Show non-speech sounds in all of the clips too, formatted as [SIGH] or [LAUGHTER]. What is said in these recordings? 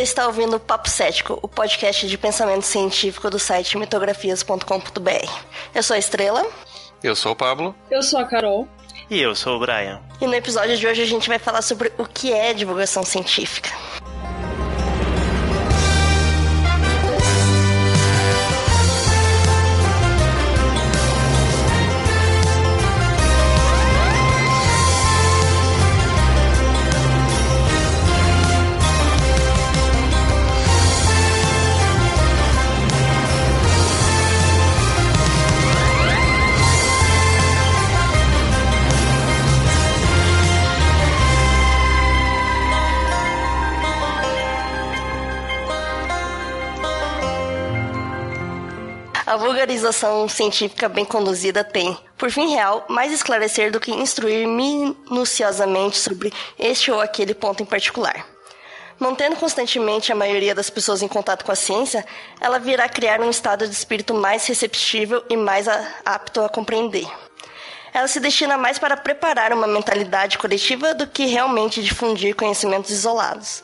Você está ouvindo o Papo Cético, o podcast de pensamento científico do site mitografias.com.br. Eu sou a Estrela. Eu sou o Pablo. Eu sou a Carol. E eu sou o Brian. E no episódio de hoje a gente vai falar sobre o que é divulgação científica. A vulgarização científica bem conduzida tem, por fim real, mais esclarecer do que instruir minuciosamente sobre este ou aquele ponto em particular. Mantendo constantemente a maioria das pessoas em contato com a ciência, ela virá criar um estado de espírito mais receptível e mais apto a compreender. Ela se destina mais para preparar uma mentalidade coletiva do que realmente difundir conhecimentos isolados.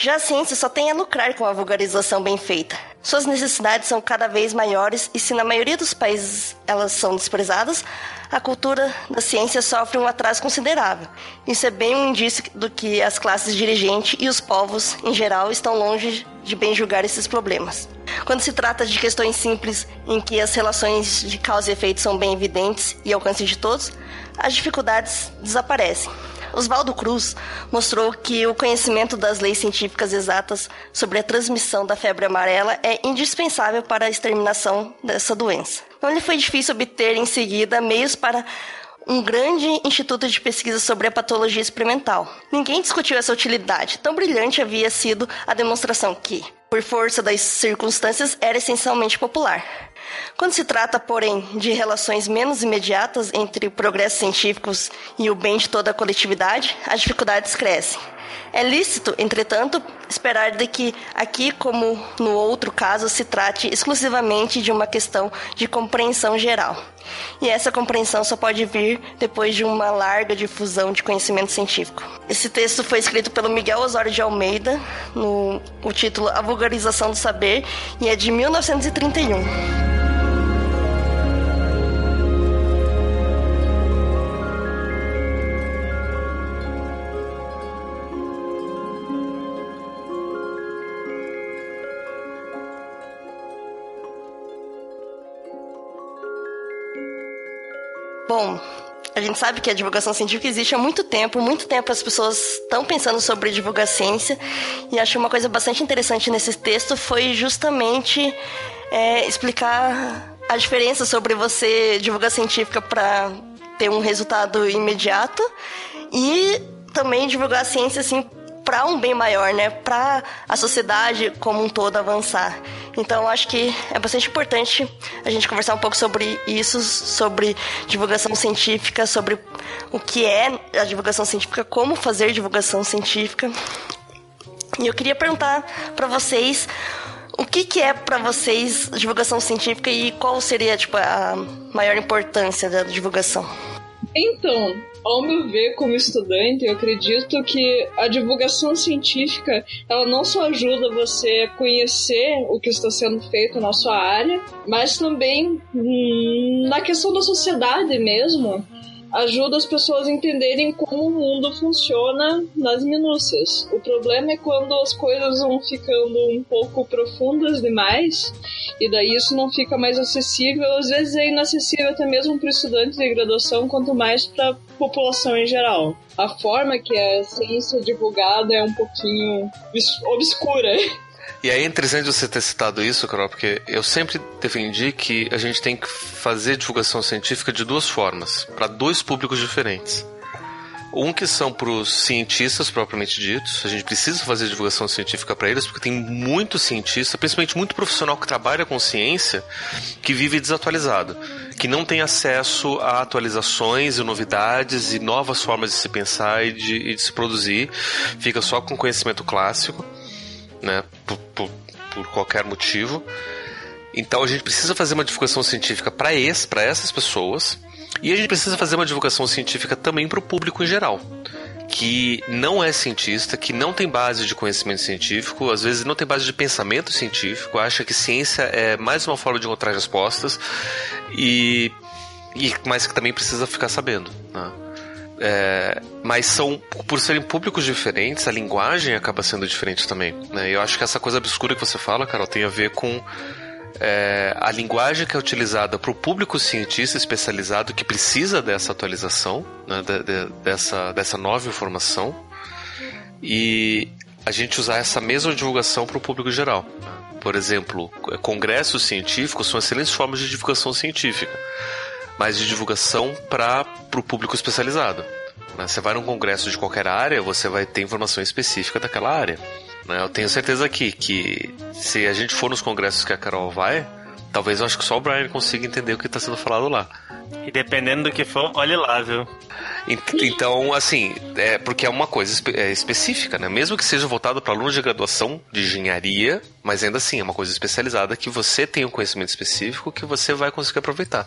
Já a ciência só tem a lucrar com a vulgarização bem feita. Suas necessidades são cada vez maiores e se na maioria dos países elas são desprezadas, a cultura da ciência sofre um atraso considerável. Isso é bem um indício do que as classes dirigentes e os povos, em geral, estão longe de bem julgar esses problemas. Quando se trata de questões simples em que as relações de causa e efeito são bem evidentes e alcance de todos, as dificuldades desaparecem. Oswaldo Cruz mostrou que o conhecimento das leis científicas exatas sobre a transmissão da febre amarela é indispensável para a exterminação dessa doença. Não lhe foi difícil obter em seguida meios para um grande instituto de pesquisa sobre a patologia experimental. Ninguém discutiu essa utilidade. Tão brilhante havia sido a demonstração que, por força das circunstâncias, era essencialmente popular. Quando se trata, porém, de relações menos imediatas entre progressos científicos e o bem de toda a coletividade, as dificuldades crescem. É lícito, entretanto, esperar de que aqui, como no outro caso, se trate exclusivamente de uma questão de compreensão geral. E essa compreensão só pode vir depois de uma larga difusão de conhecimento científico. Esse texto foi escrito pelo Miguel Osório de Almeida, no o título A Vulgarização do Saber, e é de 1931. Bom, a gente sabe que a divulgação científica existe há muito tempo, muito tempo as pessoas estão pensando sobre divulgar ciência, e acho uma coisa bastante interessante nesse texto foi justamente é, explicar a diferença sobre você divulgar científica para ter um resultado imediato e também divulgar a ciência assim para um bem maior, né? Para a sociedade como um todo avançar. Então, acho que é bastante importante a gente conversar um pouco sobre isso, sobre divulgação científica, sobre o que é a divulgação científica, como fazer divulgação científica. E eu queria perguntar para vocês o que, que é para vocês divulgação científica e qual seria tipo, a maior importância da divulgação? Então, ao meu ver, como estudante, eu acredito que a divulgação científica ela não só ajuda você a conhecer o que está sendo feito na sua área, mas também hum, na questão da sociedade mesmo ajuda as pessoas a entenderem como o mundo funciona nas minúcias. O problema é quando as coisas vão ficando um pouco profundas demais e daí isso não fica mais acessível. Às vezes é inacessível até mesmo para estudantes de graduação, quanto mais para a população em geral. A forma que a ciência é divulgada é um pouquinho obscura. [LAUGHS] E aí é interessante você ter citado isso, Carol, porque eu sempre defendi que a gente tem que fazer divulgação científica de duas formas, para dois públicos diferentes. Um que são para os cientistas propriamente ditos, a gente precisa fazer divulgação científica para eles, porque tem muito cientista, principalmente muito profissional que trabalha com ciência, que vive desatualizado, que não tem acesso a atualizações e novidades e novas formas de se pensar e de, e de se produzir, fica só com conhecimento clássico né? Por, por, por qualquer motivo. Então a gente precisa fazer uma divulgação científica para essas pessoas e a gente precisa fazer uma divulgação científica também para o público em geral, que não é cientista, que não tem base de conhecimento científico, às vezes não tem base de pensamento científico, acha que ciência é mais uma forma de encontrar respostas e, e mas que também precisa ficar sabendo. Né? É, mas são, por serem públicos diferentes, a linguagem acaba sendo diferente também. Né? Eu acho que essa coisa obscura que você fala, Carol, tem a ver com é, a linguagem que é utilizada para o público cientista especializado que precisa dessa atualização, né, de, de, dessa, dessa nova informação, e a gente usar essa mesma divulgação para o público geral. Por exemplo, congressos científicos são excelentes formas de divulgação científica, mas de divulgação para o público especializado. Né? Você vai num congresso de qualquer área, você vai ter informação específica daquela área. Né? Eu tenho certeza aqui que se a gente for nos congressos que a Carol vai, talvez eu acho que só o Brian consiga entender o que está sendo falado lá. E dependendo do que for, olhe lá, viu? Então, assim, é porque é uma coisa espe é específica, né? Mesmo que seja voltado para alunos de graduação de engenharia, mas ainda assim é uma coisa especializada que você tem um conhecimento específico que você vai conseguir aproveitar.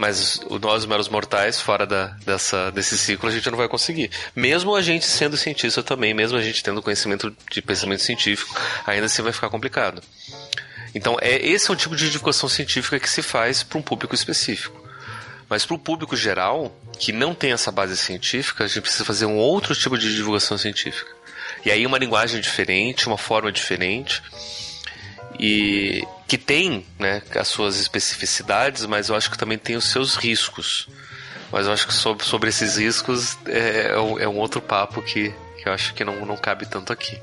Mas nós, meros mortais, fora da, dessa, desse ciclo, a gente não vai conseguir. Mesmo a gente sendo cientista também, mesmo a gente tendo conhecimento de pensamento científico, ainda assim vai ficar complicado. Então, é, esse é o tipo de divulgação científica que se faz para um público específico. Mas para o público geral, que não tem essa base científica, a gente precisa fazer um outro tipo de divulgação científica. E aí uma linguagem diferente, uma forma diferente e que tem né, as suas especificidades, mas eu acho que também tem os seus riscos. Mas eu acho que sobre, sobre esses riscos é, é, é um outro papo que, que eu acho que não, não cabe tanto aqui.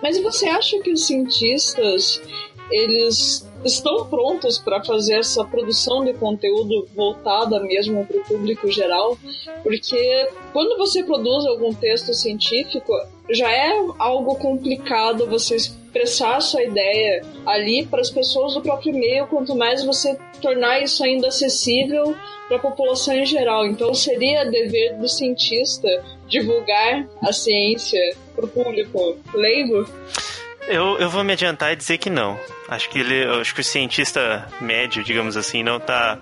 Mas você acha que os cientistas eles estão prontos para fazer essa produção de conteúdo voltada mesmo para o público geral, porque quando você produz algum texto científico, já é algo complicado você expressar a sua ideia ali para as pessoas do próprio meio, quanto mais você tornar isso ainda acessível para a população em geral. Então seria dever do cientista divulgar a ciência para o público leigo? Eu, eu vou me adiantar e dizer que não. Acho que ele, acho que o cientista médio, digamos assim, não está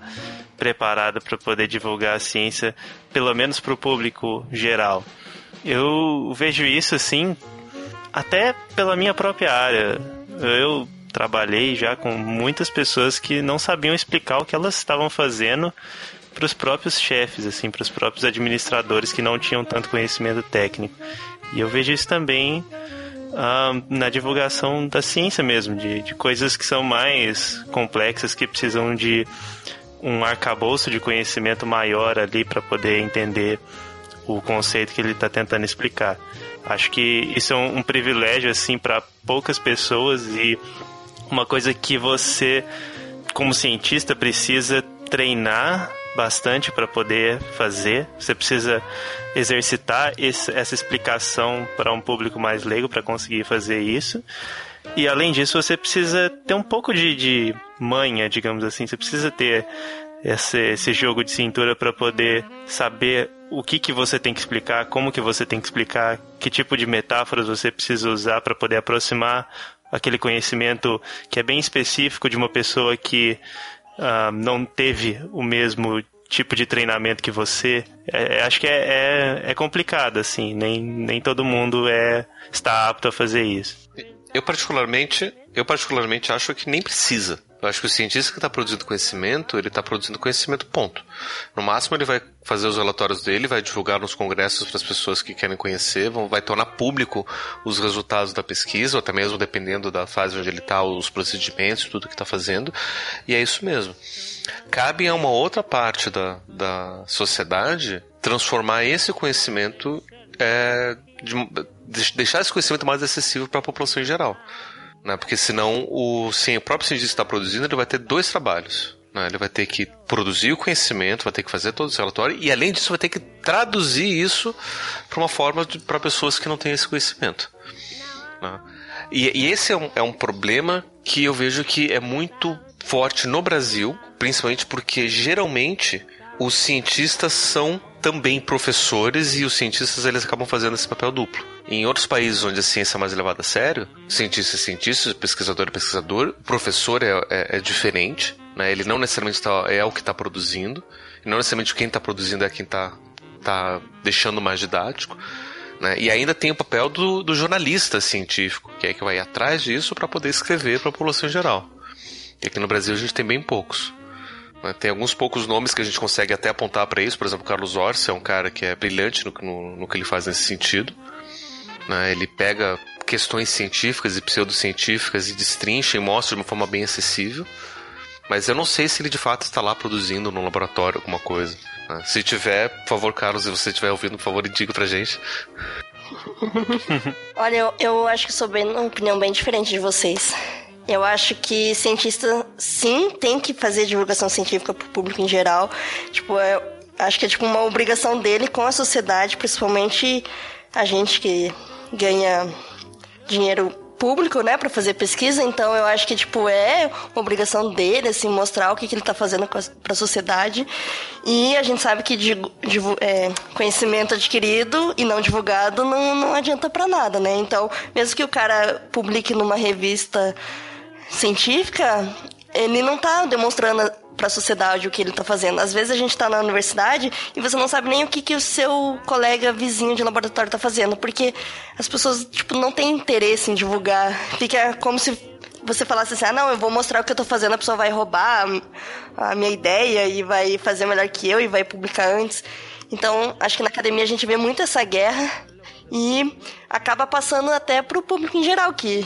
preparado para poder divulgar a ciência, pelo menos para o público geral. Eu vejo isso assim, até pela minha própria área. Eu trabalhei já com muitas pessoas que não sabiam explicar o que elas estavam fazendo para os próprios chefes, assim, para os próprios administradores que não tinham tanto conhecimento técnico. E eu vejo isso também uh, na divulgação da ciência mesmo, de, de coisas que são mais complexas, que precisam de um arcabouço de conhecimento maior ali para poder entender o conceito que ele está tentando explicar. Acho que isso é um, um privilégio assim para poucas pessoas e uma coisa que você, como cientista, precisa treinar bastante para poder fazer. Você precisa exercitar esse, essa explicação para um público mais leigo para conseguir fazer isso. E além disso, você precisa ter um pouco de, de manha, digamos assim. Você precisa ter esse, esse jogo de cintura para poder saber o que, que você tem que explicar, como que você tem que explicar, que tipo de metáforas você precisa usar para poder aproximar aquele conhecimento que é bem específico de uma pessoa que uh, não teve o mesmo tipo de treinamento que você. É, é, acho que é, é, é, complicado, assim. Nem, nem todo mundo é, está apto a fazer isso. Eu particularmente, eu particularmente acho que nem precisa. Eu acho que o cientista que está produzindo conhecimento, ele está produzindo conhecimento, ponto. No máximo, ele vai fazer os relatórios dele, vai divulgar nos congressos para as pessoas que querem conhecer, vão, vai tornar público os resultados da pesquisa, ou até mesmo dependendo da fase onde ele está, os procedimentos, tudo que está fazendo. E é isso mesmo. Cabe a uma outra parte da, da sociedade transformar esse conhecimento, é, de, deixar esse conhecimento mais acessível para a população em geral né? Porque senão o, sim, o próprio cientista está produzindo, ele vai ter dois trabalhos. Né? Ele vai ter que produzir o conhecimento, vai ter que fazer todo esse relatório e além disso vai ter que traduzir isso para uma forma para pessoas que não têm esse conhecimento. Né? E, e, esse é um, é um problema que eu vejo que é muito forte no Brasil, principalmente porque geralmente os cientistas são também professores e os cientistas eles acabam fazendo esse papel duplo. Em outros países onde a ciência é mais levada a sério, cientista é cientista, pesquisador é pesquisador, professor é, é, é diferente, né? ele não necessariamente tá, é o que está produzindo, não necessariamente quem está produzindo é quem está tá deixando mais didático. Né? E ainda tem o papel do, do jornalista científico, que é que vai atrás disso para poder escrever para a população em geral. E aqui no Brasil a gente tem bem poucos. Tem alguns poucos nomes que a gente consegue até apontar para isso. Por exemplo, Carlos Orsi é um cara que é brilhante no, no, no que ele faz nesse sentido. Né? Ele pega questões científicas e pseudocientíficas e destrincha e mostra de uma forma bem acessível. Mas eu não sei se ele de fato está lá produzindo no laboratório alguma coisa. Né? Se tiver, por favor, Carlos, se você estiver ouvindo, por favor, indique pra gente. [LAUGHS] Olha, eu, eu acho que sou bem uma opinião bem diferente de vocês. Eu acho que cientista, sim, tem que fazer divulgação científica para o público em geral. Tipo, é, acho que é tipo uma obrigação dele com a sociedade, principalmente a gente que ganha dinheiro público, né, para fazer pesquisa, então eu acho que tipo é uma obrigação dele assim mostrar o que, que ele está fazendo para a sociedade. E a gente sabe que é, conhecimento adquirido e não divulgado não, não adianta para nada, né? Então, mesmo que o cara publique numa revista científica, ele não está demonstrando para a sociedade o que ele está fazendo. Às vezes a gente está na universidade e você não sabe nem o que, que o seu colega vizinho de laboratório está fazendo, porque as pessoas tipo não têm interesse em divulgar. Fica como se você falasse assim: "Ah, não, eu vou mostrar o que eu estou fazendo, a pessoa vai roubar a minha ideia e vai fazer melhor que eu e vai publicar antes". Então, acho que na academia a gente vê muito essa guerra e acaba passando até para o público em geral que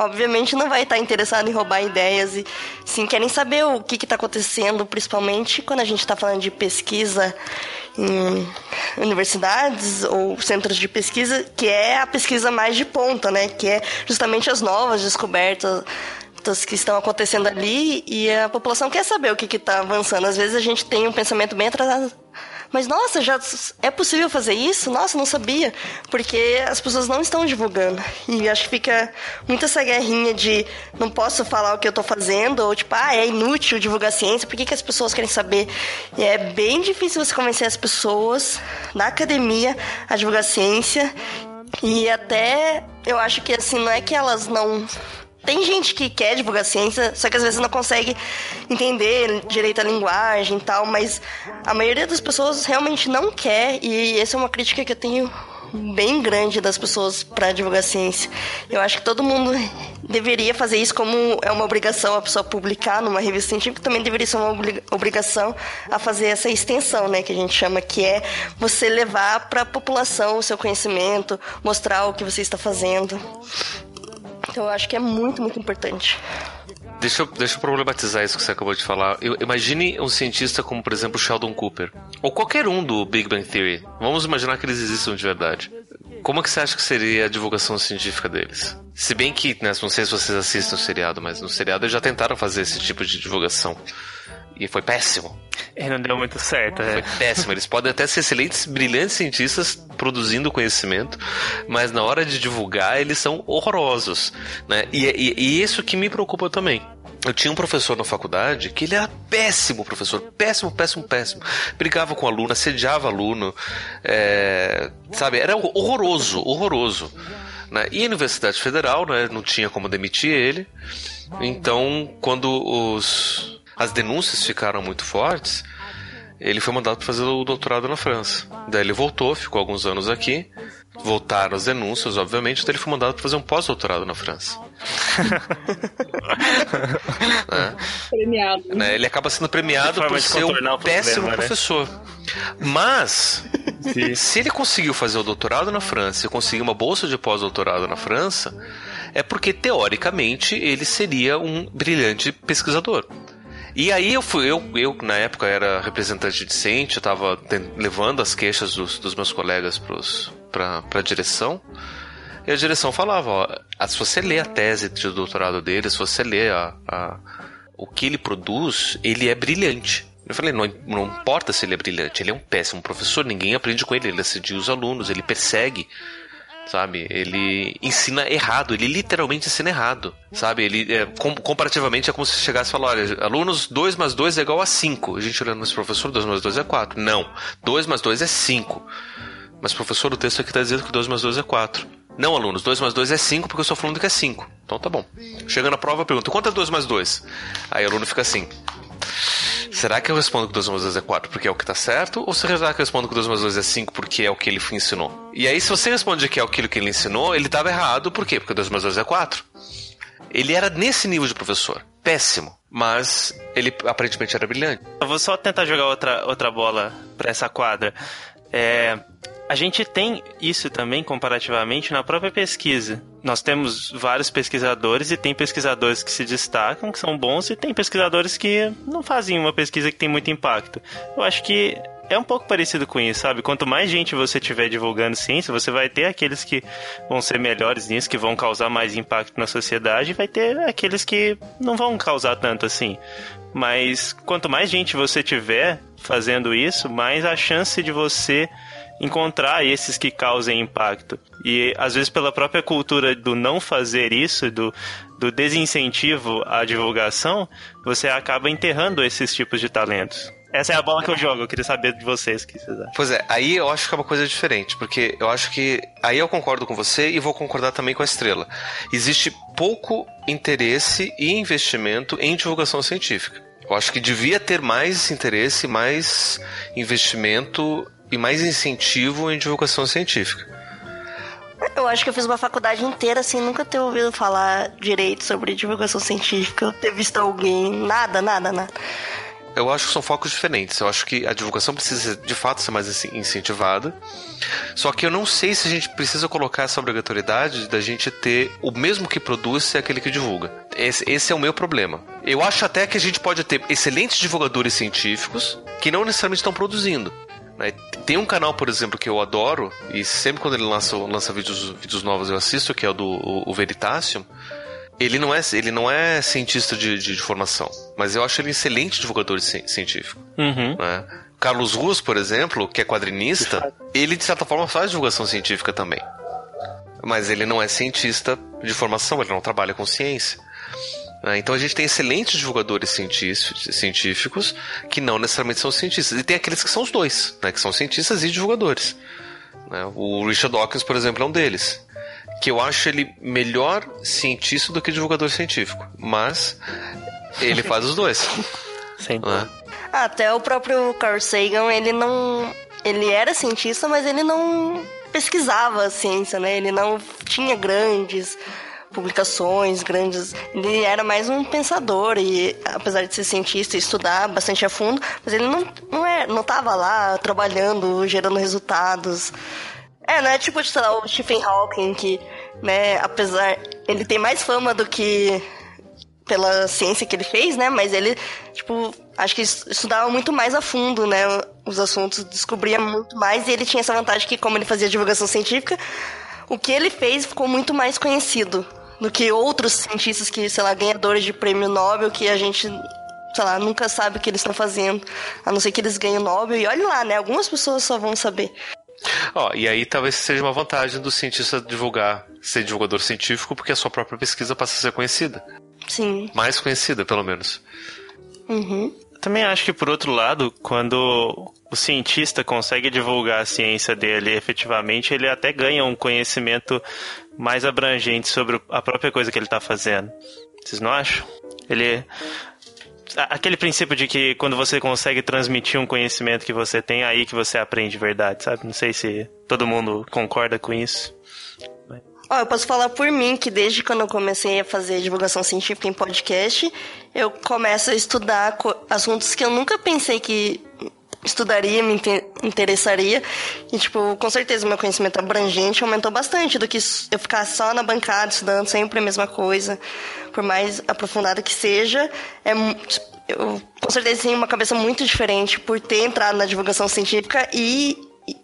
obviamente não vai estar interessado em roubar ideias e sim querem saber o que está acontecendo, principalmente quando a gente está falando de pesquisa em universidades ou centros de pesquisa, que é a pesquisa mais de ponta, né? Que é justamente as novas descobertas que estão acontecendo ali e a população quer saber o que está avançando. Às vezes a gente tem um pensamento bem atrasado mas nossa, já é possível fazer isso? Nossa, não sabia. Porque as pessoas não estão divulgando. E acho que fica muito essa guerrinha de não posso falar o que eu tô fazendo, ou tipo, ah, é inútil divulgar ciência, por que, que as pessoas querem saber? E é bem difícil você convencer as pessoas na academia a divulgar ciência. E até eu acho que assim, não é que elas não tem gente que quer divulgar ciência, só que às vezes não consegue entender direito a linguagem e tal, mas a maioria das pessoas realmente não quer, e essa é uma crítica que eu tenho bem grande das pessoas para divulgar ciência. Eu acho que todo mundo deveria fazer isso como é uma obrigação a pessoa publicar numa revista científica, também deveria ser uma obrigação a fazer essa extensão, né, que a gente chama que é você levar para a população o seu conhecimento, mostrar o que você está fazendo. Então eu acho que é muito, muito importante. Deixa eu, deixa eu problematizar isso que você acabou de falar. Eu, imagine um cientista como, por exemplo, Sheldon Cooper. Ou qualquer um do Big Bang Theory. Vamos imaginar que eles existam de verdade. Como que você acha que seria a divulgação científica deles? Se bem que, né, não sei se vocês assistem o seriado, mas no seriado eles já tentaram fazer esse tipo de divulgação. E foi péssimo. E não deu muito certo, é. Foi péssimo. Eles podem até ser excelentes, brilhantes cientistas produzindo conhecimento, mas na hora de divulgar eles são horrorosos. Né? E, e, e isso que me preocupa também. Eu tinha um professor na faculdade que ele era péssimo professor, péssimo, péssimo, péssimo. Brigava com aluno, assediava aluno, é, sabe? Era horroroso, horroroso. Né? E a Universidade Federal né, não tinha como demitir ele. Então, quando os as denúncias ficaram muito fortes, ele foi mandado para fazer o doutorado na França. Daí ele voltou, ficou alguns anos aqui. Voltaram as denúncias, obviamente, daí ele foi mandado para fazer um pós-doutorado na França. [LAUGHS] é. Premiado. Né? Ele acaba sendo premiado por ser um péssimo problema, né? professor. Né? Mas, se ele conseguiu fazer o doutorado na França e conseguiu uma bolsa de pós-doutorado na França, é porque, teoricamente, ele seria um brilhante pesquisador. E aí eu fui, eu, eu na época era representante decente, eu tava levando as queixas dos, dos meus colegas pros, pra, pra direção. E a direção falava, ó, se você lê a tese de doutorado dele, se você lê a, a, o que ele produz, ele é brilhante. Eu falei, não, não importa se ele é brilhante, ele é um péssimo professor, ninguém aprende com ele, ele assedia os alunos, ele persegue sabe? Ele ensina errado, ele literalmente ensina errado, sabe? Ele, é, com, comparativamente, é como se chegasse e falasse, olha, alunos, 2 mais 2 é igual a 5. A gente olhando esse professor, 2 mais 2 é 4. Não, 2 mais 2 é 5. Mas, professor, o texto aqui está dizendo que 2 mais 2 é 4. Não, alunos, 2 mais 2 é 5 porque eu estou falando que é 5. Então tá bom. Chegando na prova, pergunta, quanto é 2 mais 2? Aí o aluno fica assim. Será que eu respondo que 2 mais 2 é 4 porque é o que tá certo? Ou será que eu respondo que 2 mais 2 é 5 porque é o que ele ensinou? E aí, se você responde que é aquilo que ele ensinou, ele estava errado, por quê? Porque 2 mais 2 é 4. Ele era nesse nível de professor. Péssimo. Mas ele aparentemente era brilhante. Eu vou só tentar jogar outra, outra bola para essa quadra. É, a gente tem isso também comparativamente na própria pesquisa. Nós temos vários pesquisadores e tem pesquisadores que se destacam, que são bons, e tem pesquisadores que não fazem uma pesquisa que tem muito impacto. Eu acho que é um pouco parecido com isso, sabe? Quanto mais gente você tiver divulgando ciência, você vai ter aqueles que vão ser melhores nisso, que vão causar mais impacto na sociedade, e vai ter aqueles que não vão causar tanto assim. Mas quanto mais gente você tiver fazendo isso, mais a chance de você encontrar esses que causem impacto. E às vezes pela própria cultura do não fazer isso, do, do desincentivo à divulgação, você acaba enterrando esses tipos de talentos. Essa é a bola que eu jogo, eu queria saber de vocês o que vocês acham. Pois é, aí eu acho que é uma coisa diferente, porque eu acho que. Aí eu concordo com você e vou concordar também com a estrela. Existe pouco interesse e investimento em divulgação científica. Eu acho que devia ter mais interesse, mais investimento e mais incentivo em divulgação científica. Eu acho que eu fiz uma faculdade inteira sem nunca ter ouvido falar direito sobre divulgação científica, ter visto alguém, nada, nada, nada. Eu acho que são focos diferentes. Eu acho que a divulgação precisa de fato ser mais incentivada. Só que eu não sei se a gente precisa colocar essa obrigatoriedade da gente ter o mesmo que produz ser aquele que divulga. Esse, esse é o meu problema. Eu acho até que a gente pode ter excelentes divulgadores científicos que não necessariamente estão produzindo. Né? Tem um canal, por exemplo, que eu adoro, e sempre quando ele lança, lança vídeos, vídeos novos eu assisto, que é o do o, o Veritasium ele não é, ele não é cientista de, de, de formação, mas eu acho ele um excelente divulgador científico. Uhum. Né? Carlos Ruas, por exemplo, que é quadrinista, ele de certa forma faz divulgação científica também. Mas ele não é cientista de formação, ele não trabalha com ciência. Né? Então a gente tem excelentes divulgadores científicos que não necessariamente são cientistas. E tem aqueles que são os dois, né? que são cientistas e divulgadores. Né? O Richard Dawkins, por exemplo, é um deles que eu acho ele melhor cientista do que divulgador científico. Mas ele faz os dois. [LAUGHS] Sim. Né? Até o próprio Carl Sagan, ele não. Ele era cientista, mas ele não pesquisava a ciência, né? Ele não tinha grandes publicações grandes. Ele era mais um pensador e, apesar de ser cientista e estudar bastante a fundo, mas ele não, não, é, não tava lá trabalhando, gerando resultados. É, não é tipo, sei lá, o Stephen Hawking, que, né, apesar. Ele tem mais fama do que pela ciência que ele fez, né? Mas ele, tipo, acho que estudava muito mais a fundo, né? Os assuntos, descobria muito mais e ele tinha essa vantagem que, como ele fazia divulgação científica, o que ele fez ficou muito mais conhecido do que outros cientistas que, sei lá, ganhadores de prêmio Nobel que a gente sei lá, nunca sabe o que eles estão fazendo, a não ser que eles ganhem o Nobel. E olha lá, né? Algumas pessoas só vão saber. Ó, e aí talvez seja uma vantagem do cientista divulgar, ser divulgador científico, porque a sua própria pesquisa passa a ser conhecida. Sim. Mais conhecida, pelo menos. Uhum. Também acho que, por outro lado, quando o cientista consegue divulgar a ciência dele efetivamente, ele até ganha um conhecimento mais abrangente sobre a própria coisa que ele está fazendo. Vocês não acham? Ele aquele princípio de que quando você consegue transmitir um conhecimento que você tem, é aí que você aprende verdade, sabe? Não sei se todo mundo concorda com isso. Ó, eu posso falar por mim que desde quando eu comecei a fazer divulgação científica em podcast, eu começo a estudar assuntos que eu nunca pensei que estudaria, me interessaria. E, tipo, com certeza o meu conhecimento abrangente aumentou bastante do que eu ficar só na bancada estudando sempre a mesma coisa. Por mais aprofundada que seja, é, eu com certeza tenho uma cabeça muito diferente por ter entrado na divulgação científica e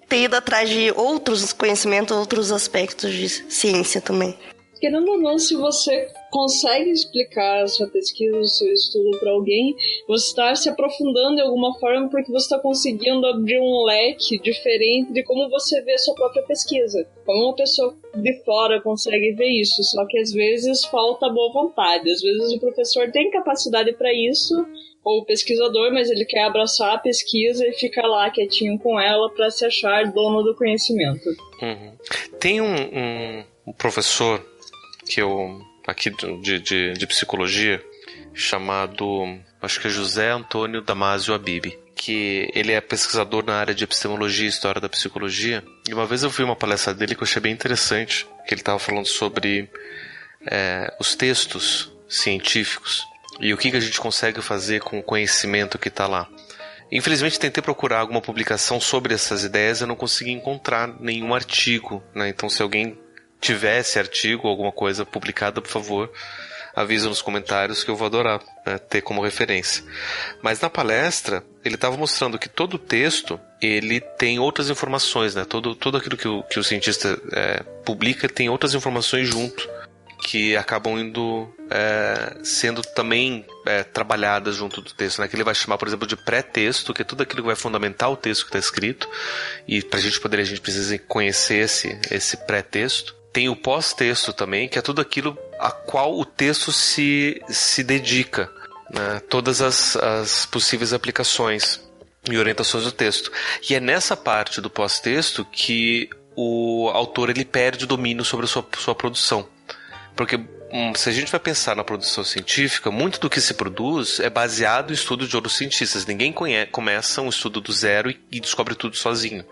ter ido atrás de outros conhecimentos, outros aspectos de ciência também. Querendo ou não, se você consegue explicar a sua pesquisa, o seu estudo para alguém, você está se aprofundando de alguma forma porque você está conseguindo abrir um leque diferente de como você vê a sua própria pesquisa. Como uma pessoa de fora consegue ver isso, só que às vezes falta boa vontade, às vezes o professor tem capacidade para isso, ou pesquisador, mas ele quer abraçar a pesquisa e ficar lá quietinho com ela para se achar dono do conhecimento. Uhum. Tem um, um, um professor que eu aqui de, de, de psicologia, chamado, acho que é José Antônio Damasio Abib, que ele é pesquisador na área de epistemologia e história da psicologia. E uma vez eu vi uma palestra dele que eu achei bem interessante, que ele estava falando sobre é, os textos científicos e o que, que a gente consegue fazer com o conhecimento que está lá. Infelizmente tentei procurar alguma publicação sobre essas ideias, eu não consegui encontrar nenhum artigo, né? Então se alguém tivesse artigo, alguma coisa publicada, por favor, avisa nos comentários que eu vou adorar né, ter como referência. Mas na palestra, ele estava mostrando que todo texto ele tem outras informações, né? Todo, tudo aquilo que o, que o cientista é, publica tem outras informações junto que acabam indo é, sendo também é, trabalhadas junto do texto, né? Que ele vai chamar, por exemplo, de pré-texto, que é tudo aquilo que vai fundamentar o texto que está escrito. E para a gente poder, a gente precisa conhecer esse, esse pré-texto. Tem o pós-texto também, que é tudo aquilo a qual o texto se, se dedica, né? Todas as, as possíveis aplicações e orientações do texto. E é nessa parte do pós-texto que o autor ele perde o domínio sobre a sua, sua produção. Porque hum, se a gente vai pensar na produção científica, muito do que se produz é baseado em estudo de outros cientistas. Ninguém conhece, começa um estudo do zero e, e descobre tudo sozinho.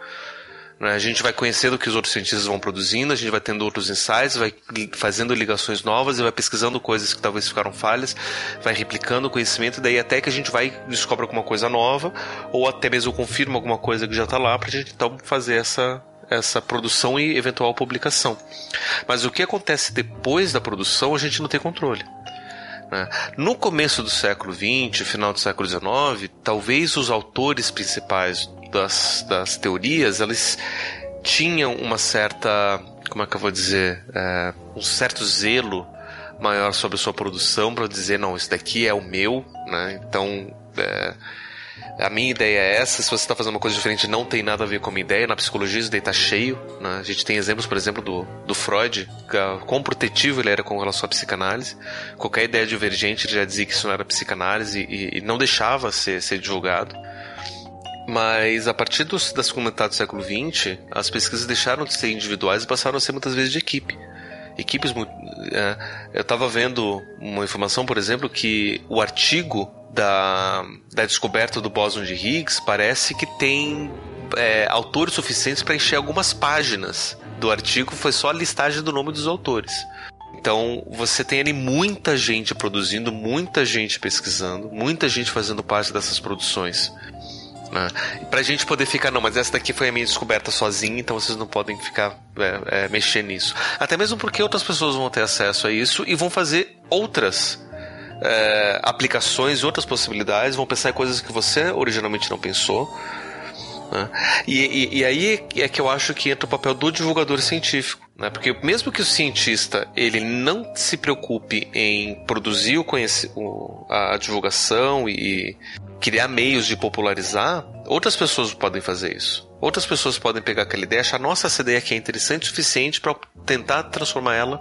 Né? A gente vai conhecendo o que os outros cientistas vão produzindo, a gente vai tendo outros insights, vai fazendo ligações novas e vai pesquisando coisas que talvez ficaram falhas, vai replicando o conhecimento, daí até que a gente vai descobre alguma coisa nova, ou até mesmo confirma alguma coisa que já está lá, para a gente então fazer essa, essa produção e eventual publicação. Mas o que acontece depois da produção a gente não tem controle. Né? No começo do século XX, final do século XIX, talvez os autores principais das, das teorias eles tinham uma certa, como é que eu vou dizer, é, um certo zelo maior sobre a sua produção para dizer não, isso daqui é o meu, né? Então é, a minha ideia é essa. Se você está fazendo uma coisa diferente, não tem nada a ver com a minha ideia. Na psicologia, isso daí tá cheio. Né? A gente tem exemplos, por exemplo, do, do Freud, que, quão protetivo ele era com relação à psicanálise. Qualquer ideia divergente, ele já dizia que isso não era psicanálise e, e não deixava ser, ser divulgado. Mas a partir dos, da segunda metade do século XX, as pesquisas deixaram de ser individuais e passaram a ser muitas vezes de equipe. Equipes. É, eu estava vendo uma informação, por exemplo, que o artigo da, da descoberta do bóson de Higgs parece que tem é, autores suficientes para encher algumas páginas do artigo, foi só a listagem do nome dos autores. Então você tem ali muita gente produzindo, muita gente pesquisando, muita gente fazendo parte dessas produções. Né? Pra gente poder ficar, não, mas essa daqui foi a minha descoberta sozinha, então vocês não podem ficar é, é, mexer nisso. Até mesmo porque outras pessoas vão ter acesso a isso e vão fazer outras é, aplicações, outras possibilidades, vão pensar em coisas que você originalmente não pensou. Né? E, e, e, aí é que eu acho que entra o papel do divulgador científico. Né? Porque mesmo que o cientista ele não se preocupe em produzir o, o a divulgação e criar meios de popularizar, outras pessoas podem fazer isso. Outras pessoas podem pegar aquela ideia e achar, nossa, essa ideia aqui é interessante o suficiente para tentar transformar ela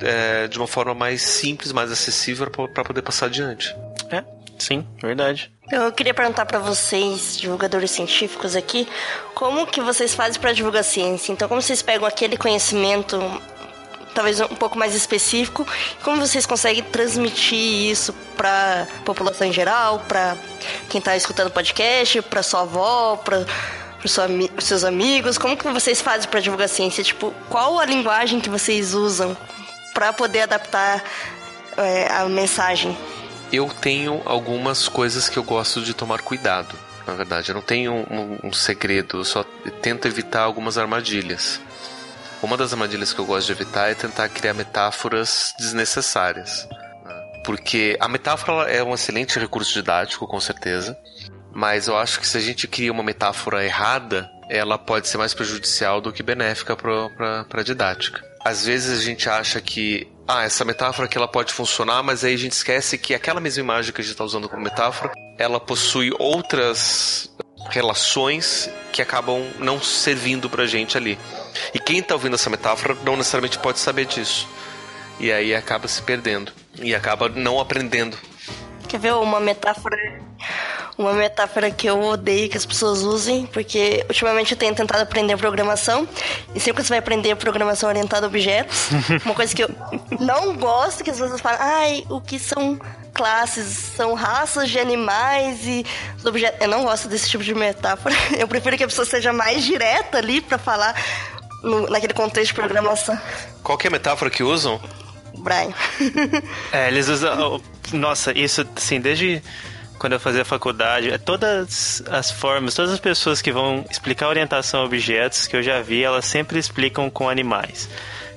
é, de uma forma mais simples, mais acessível para poder passar adiante. É, sim, verdade. Eu queria perguntar para vocês, divulgadores científicos aqui, como que vocês fazem para divulgar ciência? Então, como vocês pegam aquele conhecimento talvez um pouco mais específico, como vocês conseguem transmitir isso para população em geral, para quem está escutando o podcast, para sua avó, para os seus amigos? Como que vocês fazem para divulgar ciência? Tipo, qual a linguagem que vocês usam para poder adaptar é, a mensagem? Eu tenho algumas coisas que eu gosto de tomar cuidado. Na verdade, eu não tenho um, um segredo, eu só tento evitar algumas armadilhas. Uma das armadilhas que eu gosto de evitar é tentar criar metáforas desnecessárias. Né? Porque a metáfora é um excelente recurso didático, com certeza. Mas eu acho que se a gente cria uma metáfora errada, ela pode ser mais prejudicial do que benéfica para a didática às vezes a gente acha que ah, essa metáfora que ela pode funcionar, mas aí a gente esquece que aquela mesma imagem que a gente está usando como metáfora, ela possui outras relações que acabam não servindo pra gente ali. E quem está ouvindo essa metáfora não necessariamente pode saber disso. E aí acaba se perdendo e acaba não aprendendo. Quer ver uma metáfora uma metáfora que eu odeio que as pessoas usem, porque ultimamente eu tenho tentado aprender programação, e sempre que você vai aprender programação orientada a objetos, [LAUGHS] uma coisa que eu não gosto que as pessoas falam, ai, o que são classes são raças de animais e os objetos. Eu não gosto desse tipo de metáfora. [LAUGHS] Eu prefiro que a pessoa seja mais direta ali para falar no, naquele contexto de programação. Qual que é a metáfora que usam? Brian. [LAUGHS] é, eles usam. Nossa, isso, assim, desde quando eu fazia faculdade, é todas as formas, todas as pessoas que vão explicar orientação a objetos que eu já vi, elas sempre explicam com animais.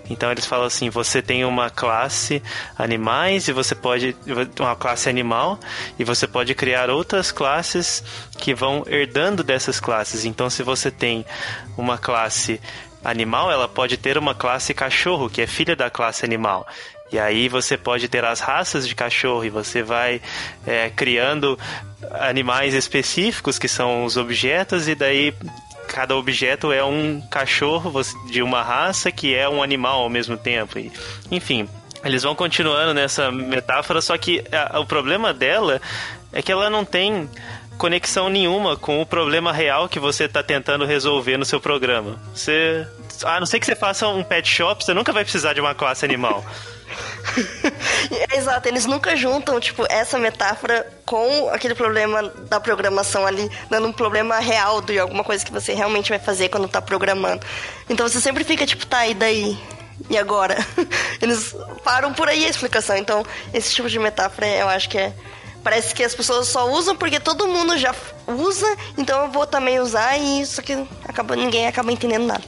Então eles falam assim: você tem uma classe animais e você pode. uma classe animal e você pode criar outras classes que vão herdando dessas classes. Então, se você tem uma classe animal, ela pode ter uma classe cachorro, que é filha da classe animal. E aí você pode ter as raças de cachorro e você vai é, criando animais específicos que são os objetos e daí cada objeto é um cachorro de uma raça que é um animal ao mesmo tempo. E, enfim, eles vão continuando nessa metáfora, só que a, o problema dela é que ela não tem conexão nenhuma com o problema real que você está tentando resolver no seu programa. Você, a não ser que você faça um pet shop, você nunca vai precisar de uma classe animal. [LAUGHS] [LAUGHS] Exato, eles nunca juntam, tipo, essa metáfora com aquele problema da programação ali, dando um problema real de alguma coisa que você realmente vai fazer quando tá programando. Então você sempre fica, tipo, tá, e daí? E agora? [LAUGHS] Eles param por aí a explicação. Então, esse tipo de metáfora eu acho que é. Parece que as pessoas só usam porque todo mundo já usa, então eu vou também usar e isso que acaba, ninguém acaba entendendo nada.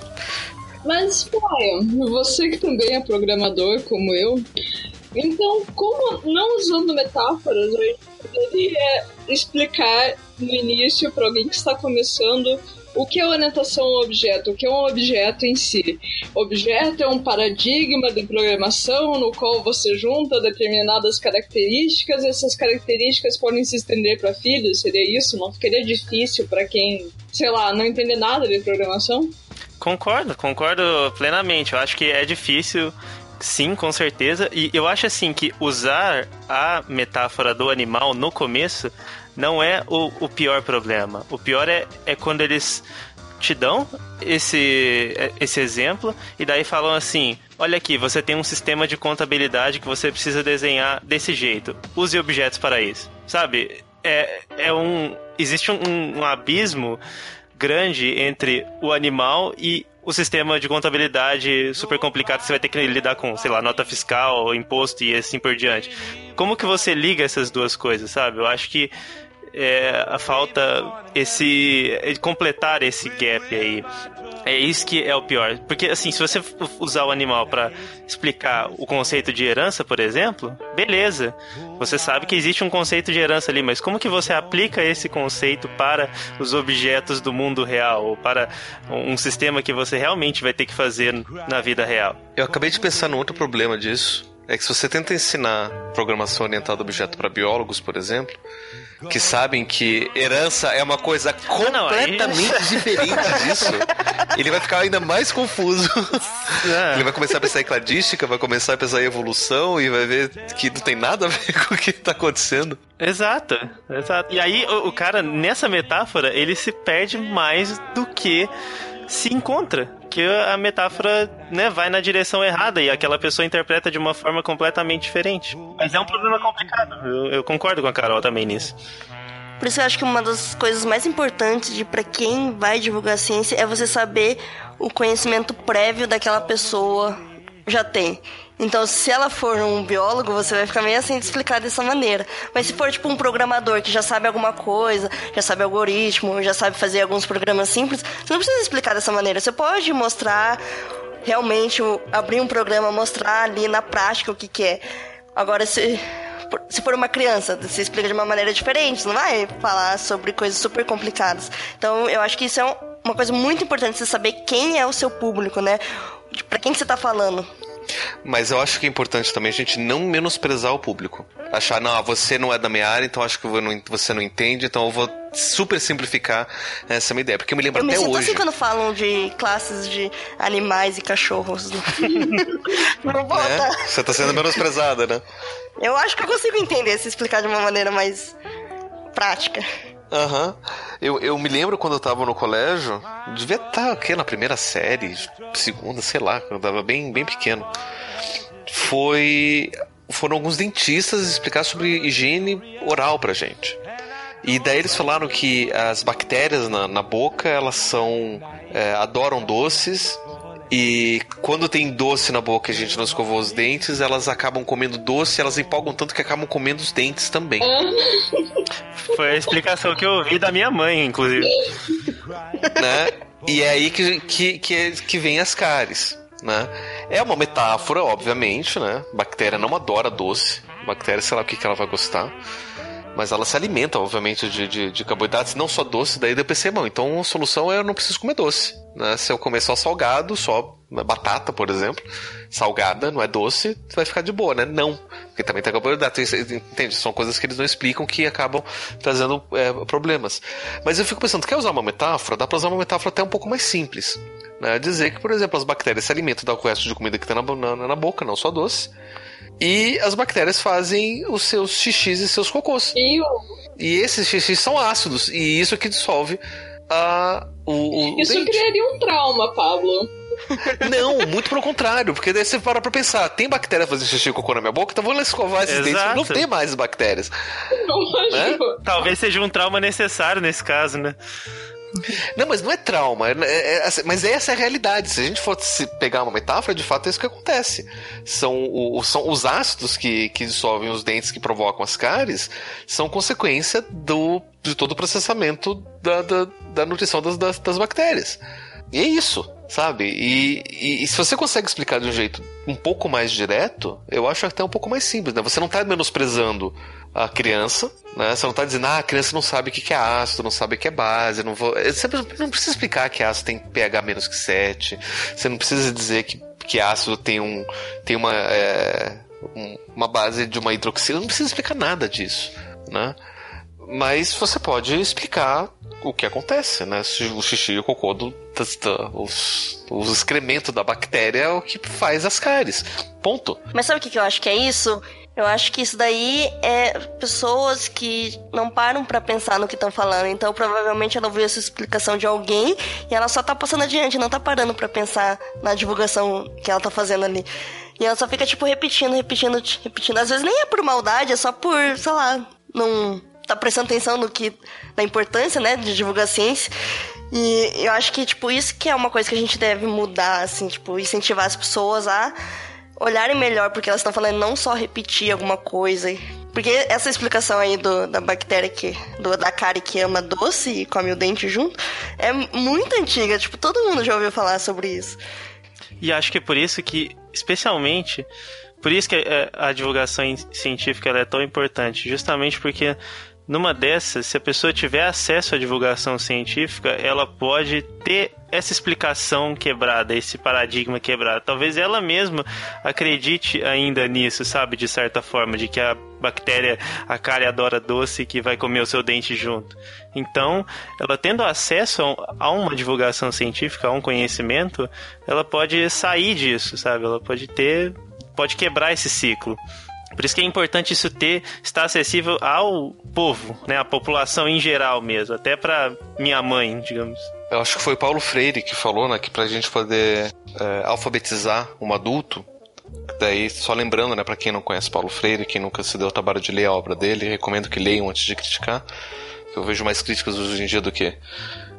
Mas, Brian, você que também é programador como eu, então, como não usando metáforas, a gente poderia explicar no início para alguém que está começando o que é orientação ao objeto? O que é um objeto em si? Objeto é um paradigma de programação no qual você junta determinadas características essas características podem se estender para filhos? Seria isso? Não ficaria difícil para quem, sei lá, não entender nada de programação? Concordo, concordo plenamente. Eu acho que é difícil Sim, com certeza. E eu acho assim que usar a metáfora do animal no começo não é o, o pior problema. O pior é, é quando eles te dão esse, esse exemplo e daí falam assim: olha aqui, você tem um sistema de contabilidade que você precisa desenhar desse jeito. Use objetos para isso. Sabe? É, é um. Existe um, um abismo grande entre o animal e o sistema de contabilidade super complicado, você vai ter que lidar com, sei lá, nota fiscal, imposto e assim por diante. Como que você liga essas duas coisas, sabe? Eu acho que é, a falta esse é, completar esse gap aí. É isso que é o pior. Porque, assim, se você usar o animal para explicar o conceito de herança, por exemplo, beleza. Você sabe que existe um conceito de herança ali, mas como que você aplica esse conceito para os objetos do mundo real? Ou para um sistema que você realmente vai ter que fazer na vida real? Eu acabei de pensar num outro problema disso. É que se você tenta ensinar programação orientada a objeto para biólogos, por exemplo, que sabem que herança é uma coisa completamente não, aí... [LAUGHS] diferente disso, ele vai ficar ainda mais confuso. É. Ele vai começar a pensar em cladística, vai começar a pensar em evolução e vai ver que não tem nada a ver com o que está acontecendo. Exato, exato. E aí o, o cara, nessa metáfora, ele se perde mais do que se encontra. Que a metáfora né, vai na direção errada e aquela pessoa interpreta de uma forma completamente diferente. Mas é um problema complicado. Eu, eu concordo com a Carol também nisso. Por isso eu acho que uma das coisas mais importantes de para quem vai divulgar a ciência é você saber o conhecimento prévio daquela pessoa já tem. Então, se ela for um biólogo, você vai ficar meio assim de explicar dessa maneira. Mas se for tipo um programador que já sabe alguma coisa, já sabe algoritmo, já sabe fazer alguns programas simples, você não precisa explicar dessa maneira. Você pode mostrar realmente abrir um programa, mostrar ali na prática o que, que é. Agora, se se for uma criança, você explica de uma maneira diferente, não vai falar sobre coisas super complicadas. Então, eu acho que isso é uma coisa muito importante, você saber quem é o seu público, né? Para quem que você está falando. Mas eu acho que é importante também a gente não menosprezar o público. Achar, não, você não é da minha área, então acho que você não entende, então eu vou super simplificar essa minha ideia. Porque eu me lembro eu até me hoje. assim quando falam de classes de animais e cachorros. [LAUGHS] não É? Você tá sendo menosprezada, né? Eu acho que eu consigo entender se explicar de uma maneira mais prática. Aham. Uhum. Eu, eu me lembro quando eu tava no colégio, devia estar aqui na primeira série, segunda, sei lá, quando eu tava bem, bem pequeno. Foi foram alguns dentistas explicar sobre higiene oral pra gente. E daí eles falaram que as bactérias na, na boca, elas são. É, adoram doces. E quando tem doce na boca e a gente não escovou os dentes, elas acabam comendo doce, elas empolgam tanto que acabam comendo os dentes também. [LAUGHS] Foi a explicação que eu ouvi da minha mãe, inclusive. né? E é aí que, que, que, que vem as cáries. Né? É uma metáfora, obviamente, né? Bactéria não adora doce. Bactéria, sei lá o que, que ela vai gostar. Mas ela se alimenta, obviamente, de, de, de carboidratos, não só doce, daí eu pensei, bom, então a solução é eu não preciso comer doce. Né? Se eu comer só salgado, só batata, por exemplo, salgada, não é doce, vai ficar de boa, né? Não. Porque também tem carboidrato. Entende? São coisas que eles não explicam que acabam trazendo é, problemas. Mas eu fico pensando, quer usar uma metáfora? Dá pra usar uma metáfora até um pouco mais simples. Né? Dizer que, por exemplo, as bactérias se alimentam do resto de comida que tem na, na, na boca, não só doce. E as bactérias fazem os seus xixis e seus cocôs. E, e esses xixis são ácidos. E isso que dissolve a, o, o Isso dente. criaria um trauma, Pablo. [LAUGHS] Não, muito pelo contrário, porque daí você para pra pensar, tem bactéria fazendo xixi e cocô na minha boca, então vou lá escovar esses Exato. dentes, não tem mais bactérias. Não, né? Talvez seja um trauma necessário nesse caso, né? Não, mas não é trauma. É, é, é, assim, mas essa é a realidade. Se a gente fosse pegar uma metáfora, de fato é isso que acontece. São, o, são os ácidos que, que dissolvem os dentes que provocam as cáries, são consequência do, de todo o processamento da, da, da nutrição das, das, das bactérias. E é isso sabe? E, e, e, se você consegue explicar de um jeito um pouco mais direto, eu acho até um pouco mais simples, né? Você não está menosprezando a criança, né? Você não está dizendo, ah, a criança não sabe o que é ácido, não sabe o que é base, não vou. Você não precisa explicar que ácido tem pH menos que 7. Você não precisa dizer que, que ácido tem um. tem uma. É, uma base de uma hidroxila. Não precisa explicar nada disso, né? Mas você pode explicar o que acontece, né? O xixi e o cocô do, os, os excrementos da bactéria é o que faz as cáries. Ponto. Mas sabe o que eu acho que é isso? Eu acho que isso daí é pessoas que não param para pensar no que estão falando. Então, provavelmente ela ouviu essa explicação de alguém e ela só tá passando adiante, não tá parando para pensar na divulgação que ela tá fazendo ali. E ela só fica, tipo, repetindo, repetindo, repetindo. Às vezes nem é por maldade, é só por, sei lá, não tá prestando atenção no que. na importância, né, de divulgar a ciência. E eu acho que, tipo, isso que é uma coisa que a gente deve mudar, assim, tipo, incentivar as pessoas a olharem melhor porque elas estão falando não só repetir alguma coisa. Porque essa explicação aí do, da bactéria que. Do, da cárie que ama doce e come o dente junto é muito antiga. Tipo, todo mundo já ouviu falar sobre isso. E acho que é por isso que, especialmente, por isso que é, a divulgação científica é tão importante. Justamente porque numa dessas, se a pessoa tiver acesso à divulgação científica, ela pode ter essa explicação quebrada, esse paradigma quebrado. Talvez ela mesma acredite ainda nisso, sabe? De certa forma, de que a bactéria, a cárie adora doce que vai comer o seu dente junto. Então, ela tendo acesso a uma divulgação científica, a um conhecimento, ela pode sair disso, sabe? Ela pode ter, pode quebrar esse ciclo. Por isso que é importante isso ter, estar acessível ao povo, né? A população em geral mesmo, até para minha mãe, digamos. Eu acho que foi Paulo Freire que falou, né, que pra gente poder é, alfabetizar um adulto, daí só lembrando, né, para quem não conhece Paulo Freire, quem nunca se deu o trabalho de ler a obra dele, recomendo que leiam antes de criticar. Eu vejo mais críticas hoje em dia do que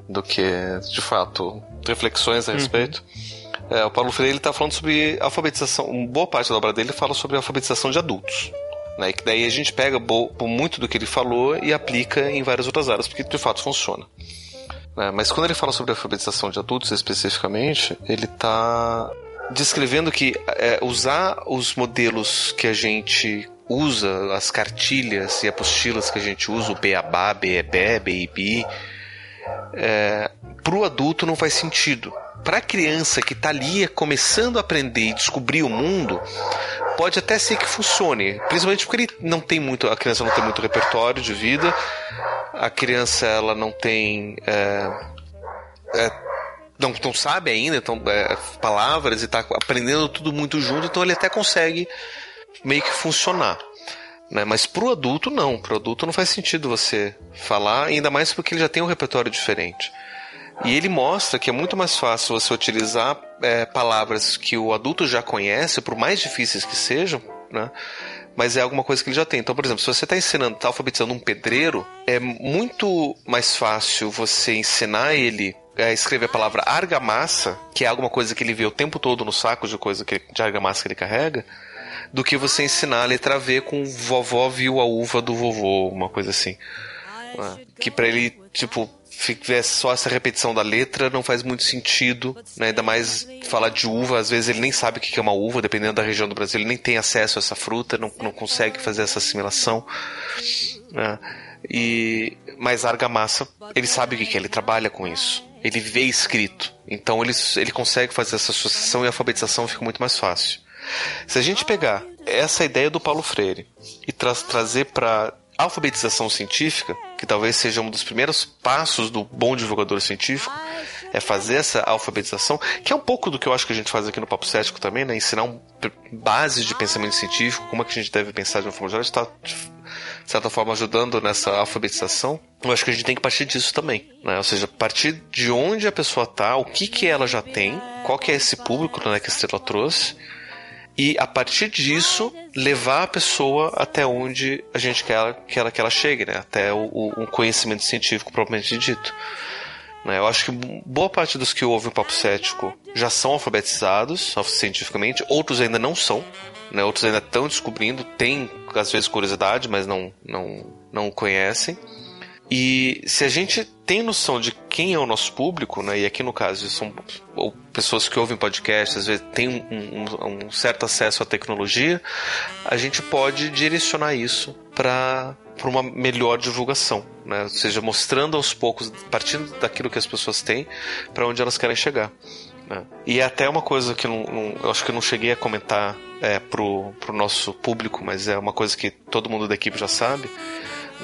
do que, de fato, reflexões a uhum. respeito. Uhum. É, o Paulo Freire está falando sobre alfabetização. Uma boa parte da obra dele fala sobre alfabetização de adultos. Né, que daí a gente pega muito do que ele falou e aplica em várias outras áreas, porque de fato funciona. Né, mas quando ele fala sobre alfabetização de adultos especificamente, ele está descrevendo que é, usar os modelos que a gente usa, as cartilhas e apostilas que a gente usa, o beabá, beebé, beibi, é, para o adulto não faz sentido para a criança que está ali começando a aprender e descobrir o mundo, pode até ser que funcione, principalmente porque ele não tem muito, a criança não tem muito repertório de vida, a criança ela não tem é, é, não, não sabe ainda então, é, palavras e está aprendendo tudo muito junto, então ele até consegue meio que funcionar. Né? Mas pro adulto não, pro adulto não faz sentido você falar, ainda mais porque ele já tem um repertório diferente. E ele mostra que é muito mais fácil você utilizar é, palavras que o adulto já conhece, por mais difíceis que sejam, né? mas é alguma coisa que ele já tem. Então, por exemplo, se você está ensinando, está alfabetizando um pedreiro, é muito mais fácil você ensinar ele a escrever a palavra argamassa, que é alguma coisa que ele vê o tempo todo no saco de coisa que, de argamassa que ele carrega, do que você ensinar a letra V com vovó viu a uva do vovô, uma coisa assim. Ah, que para ele, tipo, tiver só essa repetição da letra não faz muito sentido, né? ainda mais falar de uva, às vezes ele nem sabe o que é uma uva, dependendo da região do Brasil, ele nem tem acesso a essa fruta, não, não consegue fazer essa assimilação. Né? E, mas a argamassa, ele sabe o que é, ele trabalha com isso. Ele vê escrito. Então ele, ele consegue fazer essa associação e a alfabetização fica muito mais fácil. Se a gente pegar essa ideia do Paulo Freire e tra trazer para alfabetização científica, que talvez seja um dos primeiros passos do bom divulgador científico, é fazer essa alfabetização, que é um pouco do que eu acho que a gente faz aqui no Papo Cético também, né? Ensinar um, bases de pensamento científico, como é que a gente deve pensar de uma forma geral, está de certa forma ajudando nessa alfabetização. Eu acho que a gente tem que partir disso também, né? Ou seja, partir de onde a pessoa está, o que que ela já tem, qual que é esse público né, que a Estrela trouxe, e a partir disso levar a pessoa até onde a gente quer que ela, que ela chegue, né? até o, o, um conhecimento científico propriamente dito. Né? Eu acho que boa parte dos que ouvem o Papo Cético já são alfabetizados cientificamente, outros ainda não são, né? outros ainda estão descobrindo, têm às vezes curiosidade, mas não, não, não conhecem. E se a gente tem noção de quem é o nosso público, né, e aqui no caso são pessoas que ouvem podcast, às vezes têm um, um, um certo acesso à tecnologia, a gente pode direcionar isso para para uma melhor divulgação, né? ou seja, mostrando aos poucos, partindo daquilo que as pessoas têm, para onde elas querem chegar. Né? E é até uma coisa que não, não, eu acho que não cheguei a comentar é, pro, pro nosso público, mas é uma coisa que todo mundo da equipe já sabe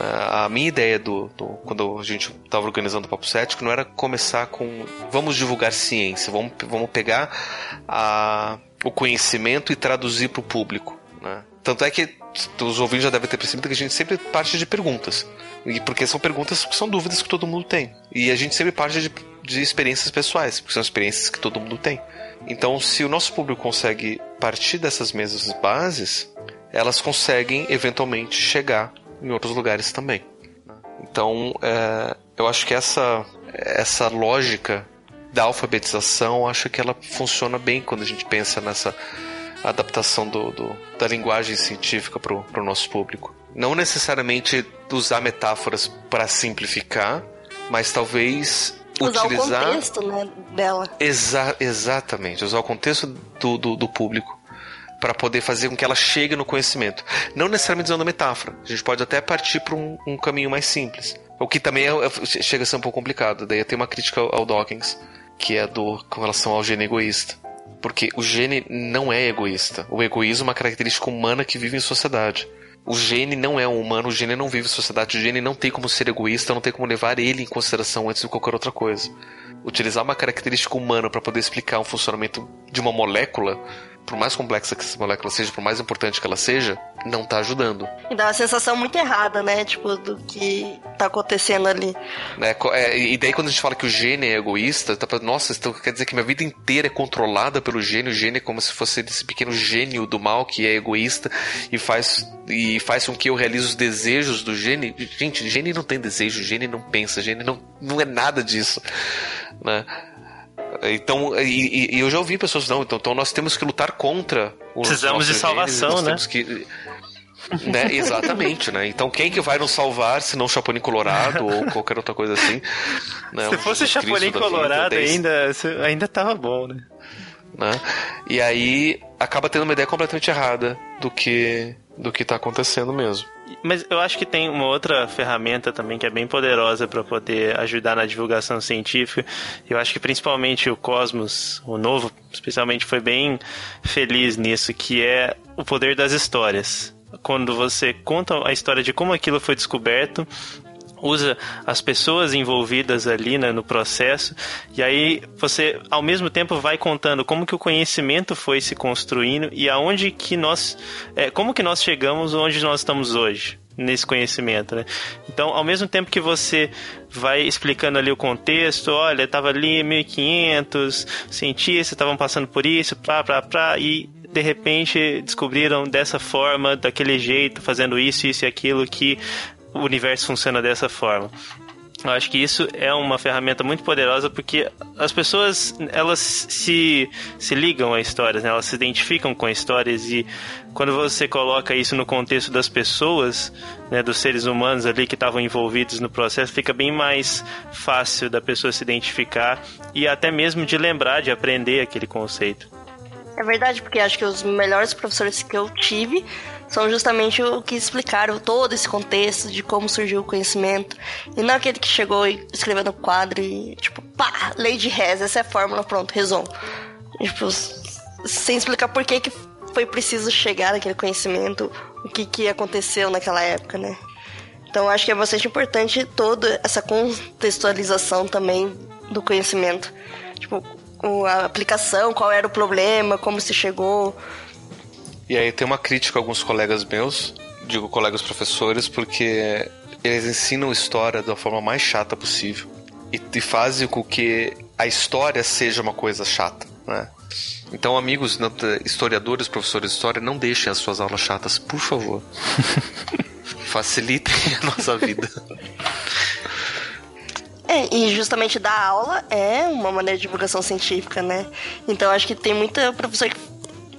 a minha ideia do, do quando a gente estava organizando o Papo Cético não era começar com vamos divulgar ciência, vamos, vamos pegar a, o conhecimento e traduzir para o público. Né? Tanto é que os ouvintes já devem ter percebido que a gente sempre parte de perguntas. E porque são perguntas que são dúvidas que todo mundo tem. E a gente sempre parte de, de experiências pessoais, porque são experiências que todo mundo tem. Então, se o nosso público consegue partir dessas mesmas bases, elas conseguem eventualmente chegar em outros lugares também. Então, é, eu acho que essa, essa lógica da alfabetização, acho que ela funciona bem quando a gente pensa nessa adaptação do, do da linguagem científica para o nosso público. Não necessariamente usar metáforas para simplificar, mas talvez usar utilizar... o contexto né, dela. Exa exatamente, usar o contexto do, do, do público para poder fazer com que ela chegue no conhecimento. Não necessariamente usando metáfora. A gente pode até partir para um, um, caminho mais simples. O que também é, é, chega a ser um pouco complicado. Daí eu tenho uma crítica ao Dawkins, que é do, com relação ao gene egoísta. Porque o gene não é egoísta. O egoísmo é uma característica humana que vive em sociedade. O gene não é um humano, o gene não vive em sociedade, o gene não tem como ser egoísta, não tem como levar ele em consideração antes de qualquer outra coisa. Utilizar uma característica humana para poder explicar um funcionamento de uma molécula por mais complexa que essa molécula seja, por mais importante que ela seja, não tá ajudando. E dá uma sensação muito errada, né? Tipo, do que tá acontecendo ali. É, é, e daí quando a gente fala que o gene é egoísta, tá pra, nossa, então quer dizer que minha vida inteira é controlada pelo gene, o gene é como se fosse esse pequeno gênio do mal que é egoísta e faz, e faz com que eu realize os desejos do gene. Gente, gene não tem desejo, gene não pensa, gene não, não é nada disso, né? Então, e, e, eu já ouvi pessoas, não, então, então nós temos que lutar contra os Precisamos de salvação, né? Temos que, né? [LAUGHS] Exatamente, né? Então quem que vai nos salvar se não Chapolin Colorado ou [LAUGHS] qualquer outra coisa assim? Né? Se fosse Chapolin Colorado ainda, ainda tava bom, né? né? E aí acaba tendo uma ideia completamente errada do que do que está acontecendo mesmo. Mas eu acho que tem uma outra ferramenta também que é bem poderosa para poder ajudar na divulgação científica. Eu acho que principalmente o Cosmos, o novo, especialmente foi bem feliz nisso, que é o poder das histórias. Quando você conta a história de como aquilo foi descoberto usa as pessoas envolvidas ali né, no processo e aí você ao mesmo tempo vai contando como que o conhecimento foi se construindo e aonde que nós é, como que nós chegamos onde nós estamos hoje nesse conhecimento, né? Então, ao mesmo tempo que você vai explicando ali o contexto, olha, estava ali 1500 cientistas estavam passando por isso, pra, pra, pra, e de repente descobriram dessa forma, daquele jeito, fazendo isso, isso e aquilo, que o universo funciona dessa forma. Eu acho que isso é uma ferramenta muito poderosa porque as pessoas elas se, se ligam a histórias, né? elas se identificam com histórias e quando você coloca isso no contexto das pessoas, né, dos seres humanos ali que estavam envolvidos no processo, fica bem mais fácil da pessoa se identificar e até mesmo de lembrar, de aprender aquele conceito. É verdade, porque acho que os melhores professores que eu tive são justamente o que explicaram todo esse contexto de como surgiu o conhecimento. E não aquele que chegou e escreveu no quadro e, tipo, pá, lei de Rez, essa é a fórmula, pronto, resumo. Tipo, sem explicar por que, que foi preciso chegar naquele conhecimento, o que, que aconteceu naquela época, né? Então acho que é bastante importante toda essa contextualização também do conhecimento. Tipo, a aplicação, qual era o problema, como se chegou, e aí tem uma crítica a alguns colegas meus, digo colegas professores, porque eles ensinam história da forma mais chata possível e, e fazem com que a história seja uma coisa chata, né? Então, amigos historiadores, professores de história, não deixem as suas aulas chatas, por favor. [LAUGHS] Facilitem a nossa vida. É, e justamente dar aula é uma maneira de divulgação científica, né? Então acho que tem muita professor que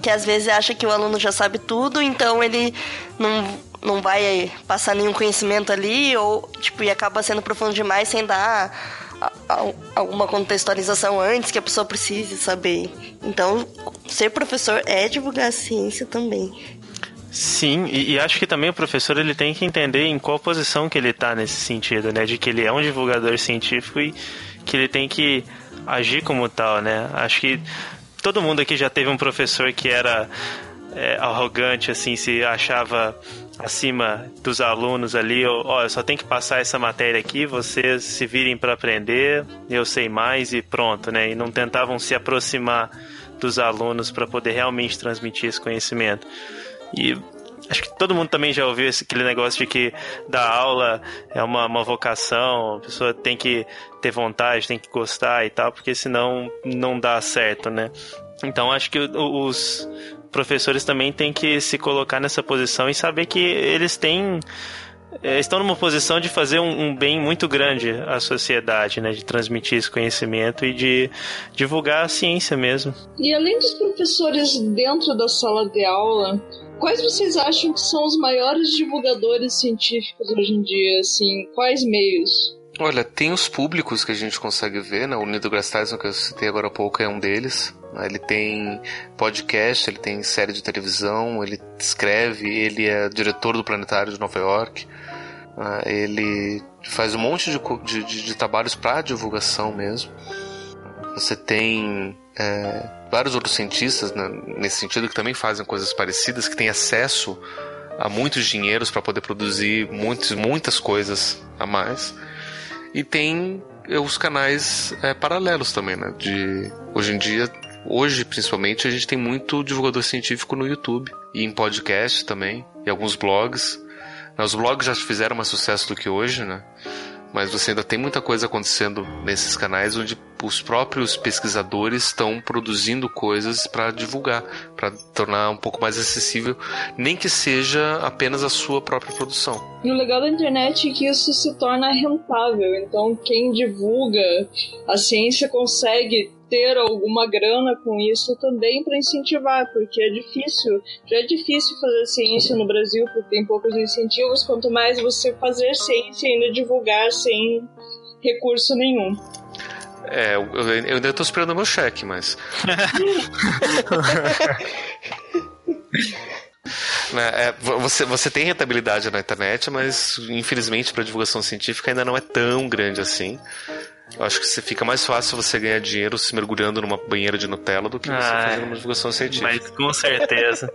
que às vezes acha que o aluno já sabe tudo, então ele não, não vai passar nenhum conhecimento ali, ou tipo, e acaba sendo profundo demais sem dar alguma contextualização antes que a pessoa precise saber. Então, ser professor é divulgar a ciência também. Sim, e, e, acho que também o professor ele tem que entender em qual posição que ele está nesse sentido, né? De que ele é um divulgador científico e que ele tem que agir como tal, né? Acho que todo mundo aqui já teve um professor que era é, arrogante, assim, se achava acima dos alunos ali, eu só tem que passar essa matéria aqui, vocês se virem para aprender, eu sei mais e pronto, né? E não tentavam se aproximar dos alunos para poder realmente transmitir esse conhecimento. E acho que todo mundo também já ouviu esse, aquele negócio de que dar aula é uma, uma vocação, a pessoa tem que ter vontade, tem que gostar e tal, porque senão não dá certo, né? Então acho que os professores também têm que se colocar nessa posição e saber que eles têm é, estão numa posição de fazer um, um, bem muito grande à sociedade, né? De transmitir esse conhecimento e de divulgar a ciência mesmo. E além dos professores dentro da sala de aula, quais vocês acham que são os maiores divulgadores científicos hoje em dia? Assim, quais meios? Olha, tem os públicos que a gente consegue ver, né? O deGrasse Tyson, que eu citei agora há pouco, é um deles. Ele tem podcast, ele tem série de televisão, ele escreve, ele é diretor do Planetário de Nova York. Ah, ele faz um monte de, de, de, de trabalhos para divulgação mesmo. Você tem é, vários outros cientistas né, nesse sentido que também fazem coisas parecidas, que têm acesso a muitos dinheiros para poder produzir muitos, muitas coisas a mais. E tem eh, os canais é, paralelos também, né? De hoje em dia, hoje principalmente, a gente tem muito divulgador científico no YouTube e em podcast também, e alguns blogs. Os blogs já fizeram mais sucesso do que hoje, né? mas você ainda tem muita coisa acontecendo nesses canais onde os próprios pesquisadores estão produzindo coisas para divulgar, para tornar um pouco mais acessível, nem que seja apenas a sua própria produção. E o legal da internet é que isso se torna rentável, então quem divulga a ciência consegue ter alguma grana com isso também para incentivar, porque é difícil, já é difícil fazer ciência no Brasil porque tem poucos incentivos, quanto mais você fazer ciência e ainda divulgar sem recurso nenhum. É, eu, eu ainda estou esperando o meu cheque, mas. [LAUGHS] Né, é, você, você tem rentabilidade na internet, mas infelizmente para divulgação científica ainda não é tão grande assim. Eu acho que fica mais fácil você ganhar dinheiro se mergulhando numa banheira de Nutella do que você ah, fazendo uma divulgação científica. Mas com certeza.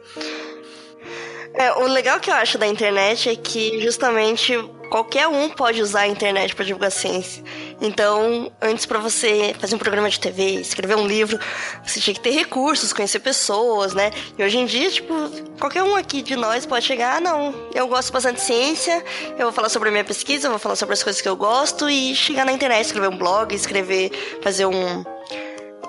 é, o legal que eu acho da internet é que justamente qualquer um pode usar a internet para divulgar ciência. Então, antes para você fazer um programa de TV, escrever um livro, você tinha que ter recursos, conhecer pessoas, né? E hoje em dia, tipo, qualquer um aqui de nós pode chegar, ah, não, eu gosto bastante de ciência, eu vou falar sobre a minha pesquisa, eu vou falar sobre as coisas que eu gosto e chegar na internet, escrever um blog, escrever, fazer um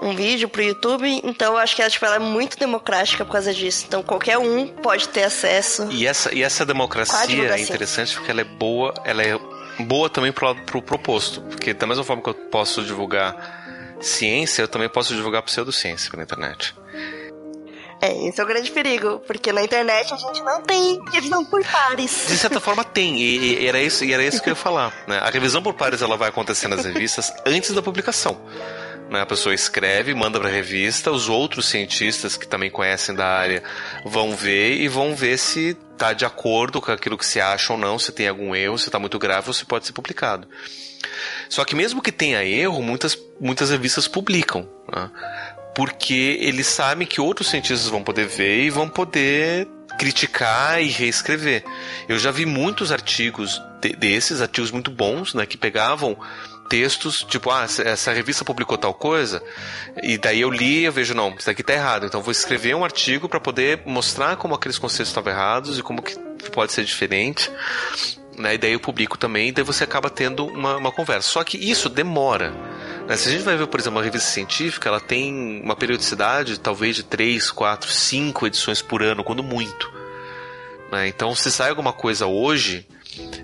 um vídeo pro YouTube, então eu acho que ela, tipo, ela é muito democrática por causa disso. Então qualquer um pode ter acesso. E essa, e essa democracia é interessante porque ela é boa, ela é boa também pro, pro proposto. Porque da mesma forma que eu posso divulgar ciência, eu também posso divulgar pseudociência pela internet. É, esse é o grande perigo, porque na internet a gente não tem revisão por pares. De certa forma tem, e, e era isso, e era isso que eu ia falar. Né? A revisão por pares ela vai acontecer nas revistas antes da publicação. Né? A pessoa escreve, manda para a revista, os outros cientistas que também conhecem da área vão ver e vão ver se está de acordo com aquilo que se acha ou não, se tem algum erro, se está muito grave ou se pode ser publicado. Só que mesmo que tenha erro, muitas, muitas revistas publicam. Né? porque eles sabem que outros cientistas vão poder ver e vão poder criticar e reescrever. Eu já vi muitos artigos de, desses, artigos muito bons, né, que pegavam textos, tipo, ah, essa revista publicou tal coisa, e daí eu li e eu vejo, não, isso daqui tá errado. Então vou escrever um artigo para poder mostrar como aqueles conceitos estavam errados e como que pode ser diferente. Né, e daí eu publico também, e daí você acaba tendo uma, uma conversa. Só que isso demora. Né? Se a gente vai ver, por exemplo, uma revista científica, ela tem uma periodicidade talvez de 3, 4, 5 edições por ano, quando muito. Né? Então, se sai alguma coisa hoje,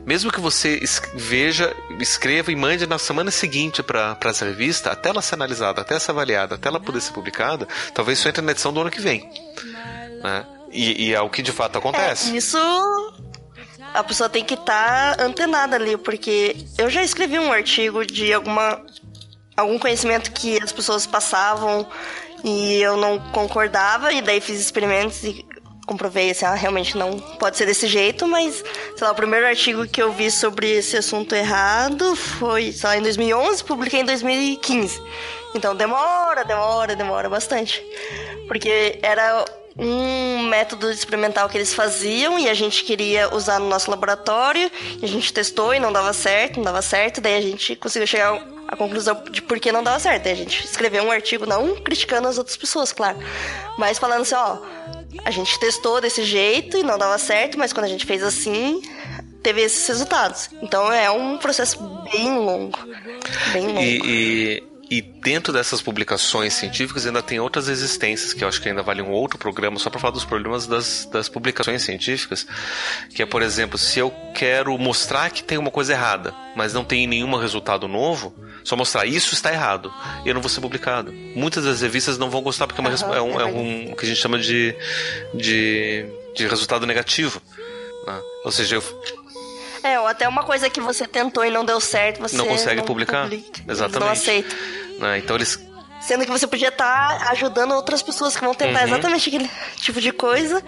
mesmo que você veja, escreva e mande na semana seguinte para essa revista, até ela ser analisada, até ser avaliada, até ela poder ser publicada, talvez só entre na edição do ano que vem. Né? E, e, é o que de fato acontece. É, isso a pessoa tem que estar tá antenada ali, porque eu já escrevi um artigo de alguma algum conhecimento que as pessoas passavam e eu não concordava, e daí fiz experimentos e comprovei assim, ah, realmente não pode ser desse jeito, mas, sei lá, o primeiro artigo que eu vi sobre esse assunto errado foi, sei lá, em 2011, publiquei em 2015. Então demora, demora, demora bastante. Porque era um método experimental que eles faziam e a gente queria usar no nosso laboratório, a gente testou e não dava certo, não dava certo, daí a gente conseguiu chegar a conclusão de por que não dava certo. a gente escreveu um artigo não criticando as outras pessoas, claro, mas falando assim, ó, a gente testou desse jeito e não dava certo, mas quando a gente fez assim, teve esses resultados. Então é um processo bem longo, bem longo. E, e e dentro dessas publicações científicas ainda tem outras existências, que eu acho que ainda vale um outro programa, só para falar dos problemas das, das publicações científicas. Que é, por exemplo, se eu quero mostrar que tem uma coisa errada, mas não tem nenhum resultado novo, só mostrar isso está errado, e eu não vou ser publicado. Muitas das revistas não vão gostar porque é, uma, uhum, é, um, é um que a gente chama de, de, de resultado negativo. Né? Ou seja, eu, é, ou até uma coisa que você tentou e não deu certo, você não consegue não publicar. Publica, Exatamente. Não aceita. Né? Então eles Sendo que você podia estar tá ajudando outras pessoas que vão tentar uhum. exatamente aquele tipo de coisa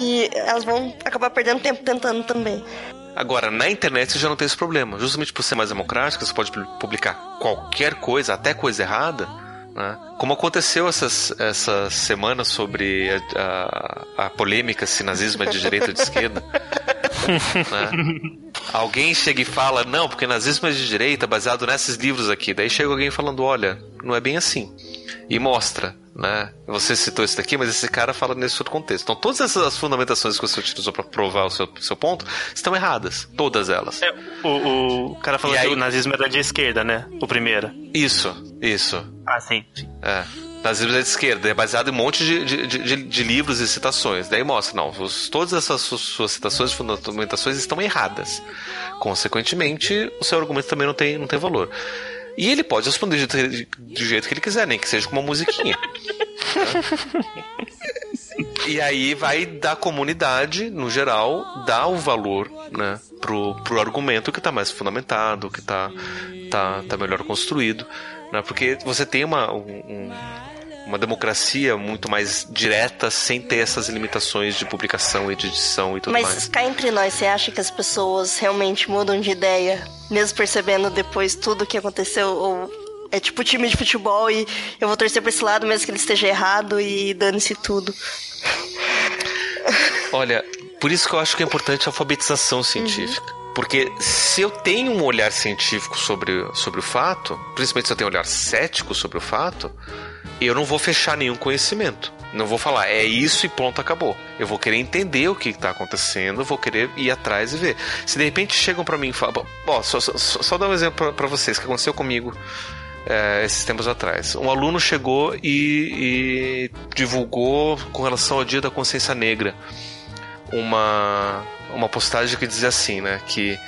e elas vão acabar perdendo tempo tentando também. Agora, na internet você já não tem esse problema. Justamente por ser mais democrática, você pode publicar qualquer coisa, até coisa errada. Né? Como aconteceu essas, essa semana sobre a, a, a polêmica se nazismo é de direita ou de esquerda. [LAUGHS] né? Alguém chega e fala, não, porque nazismo é de direita, baseado nesses livros aqui. Daí chega alguém falando, olha, não é bem assim. E mostra, né? Você citou isso daqui, mas esse cara fala nesse outro contexto. Então todas essas fundamentações que você utilizou para provar o seu, seu ponto estão erradas. Todas elas. É, o, o cara falou que o nazismo era de esquerda, né? O primeiro. Isso, isso. Ah, sim. É nazismo é de esquerda, é baseado em um monte de, de, de, de livros e citações. Daí mostra, não, os, todas essas suas citações e fundamentações estão erradas. Consequentemente, o seu argumento também não tem, não tem valor. E ele pode responder de, do jeito que ele quiser, nem que seja com uma musiquinha. e aí vai da comunidade, no geral, dar o valor, né, pro, pro argumento que está mais fundamentado, que está tá, tá melhor construído. Né, porque você tem uma, um, uma democracia muito mais direta sem ter essas limitações de publicação e de edição e tudo Mas, mais. Mas cá entre nós, você acha que as pessoas realmente mudam de ideia, mesmo percebendo depois tudo o que aconteceu? Ou é tipo time de futebol e eu vou torcer pra esse lado mesmo que ele esteja errado e dane-se tudo? Olha, por isso que eu acho que é importante a alfabetização científica. Uhum. Porque se eu tenho um olhar científico sobre, sobre o fato, principalmente se eu tenho um olhar cético sobre o fato, eu não vou fechar nenhum conhecimento. Não vou falar, é isso e pronto, acabou. Eu vou querer entender o que está acontecendo, vou querer ir atrás e ver. Se de repente chegam para mim e falam, ó, só, só, só dar um exemplo para vocês que aconteceu comigo é, esses tempos atrás. Um aluno chegou e, e divulgou com relação ao Dia da Consciência Negra uma, uma postagem que dizia assim, né? Que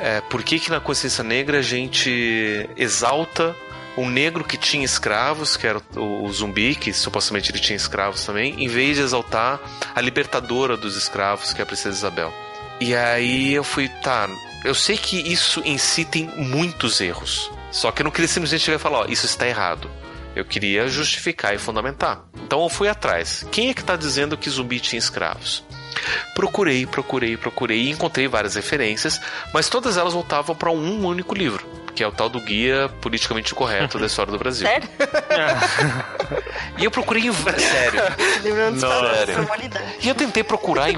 é, por que, que na consciência negra a gente exalta um negro que tinha escravos, que era o, o, zumbi, que supostamente ele tinha escravos também, em vez de exaltar a libertadora dos escravos, que é a Princesa Isabel. E aí eu fui, tá, eu sei que isso em si tem muitos erros. Só que eu não queria simplesmente chegar e falar, ó, isso está errado. Eu queria justificar e fundamentar. Então eu fui atrás. Quem é que está dizendo que zumbi tinha escravos? Procurei, procurei, procurei e encontrei várias referências, mas todas elas voltavam para um único livro, que é o tal do Guia Politicamente Correto da História do Brasil. Sério? [LAUGHS] e eu procurei em. Sério. Sério. E eu tentei procurar em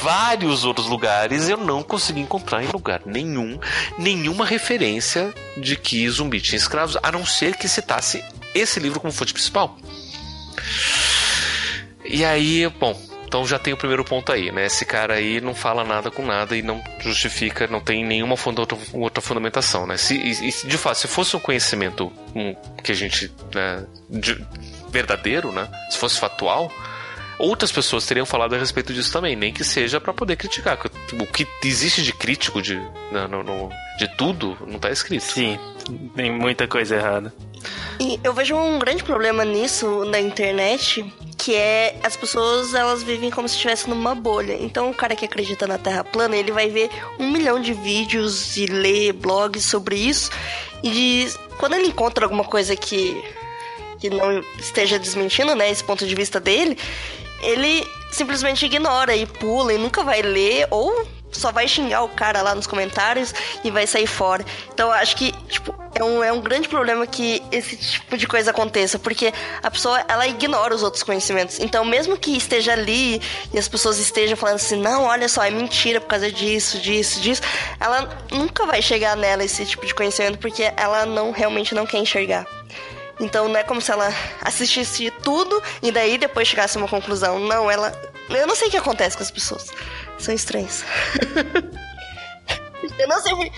vários outros lugares eu não consegui encontrar em lugar nenhum nenhuma referência de que zumbi tinha escravos, a não ser que citasse esse livro como fonte principal. E aí, bom, então já tem o primeiro ponto aí, né? Esse cara aí não fala nada com nada e não justifica, não tem nenhuma funda, outra, outra fundamentação, né? Se, e, de fato, se fosse um conhecimento um, que a gente, né, de, verdadeiro, né? Se fosse factual, outras pessoas teriam falado a respeito disso também, nem que seja para poder criticar. O que existe de crítico de, no, no, de tudo não tá escrito. Sim, tem muita coisa errada. E eu vejo um grande problema nisso na internet, que é as pessoas elas vivem como se estivessem numa bolha. Então o cara que acredita na Terra plana, ele vai ver um milhão de vídeos e ler blogs sobre isso. E quando ele encontra alguma coisa que, que não esteja desmentindo, né, esse ponto de vista dele, ele simplesmente ignora e pula e nunca vai ler ou só vai xingar o cara lá nos comentários e vai sair fora. Então eu acho que, tipo, é um, é um grande problema que esse tipo de coisa aconteça, porque a pessoa, ela ignora os outros conhecimentos. Então, mesmo que esteja ali e as pessoas estejam falando assim, não, olha só, é mentira por causa disso, disso, disso, ela nunca vai chegar nela esse tipo de conhecimento, porque ela não, realmente não quer enxergar. Então não é como se ela assistisse tudo e daí depois chegasse a uma conclusão. Não, ela. Eu não sei o que acontece com as pessoas. São estranhas. eu não sei.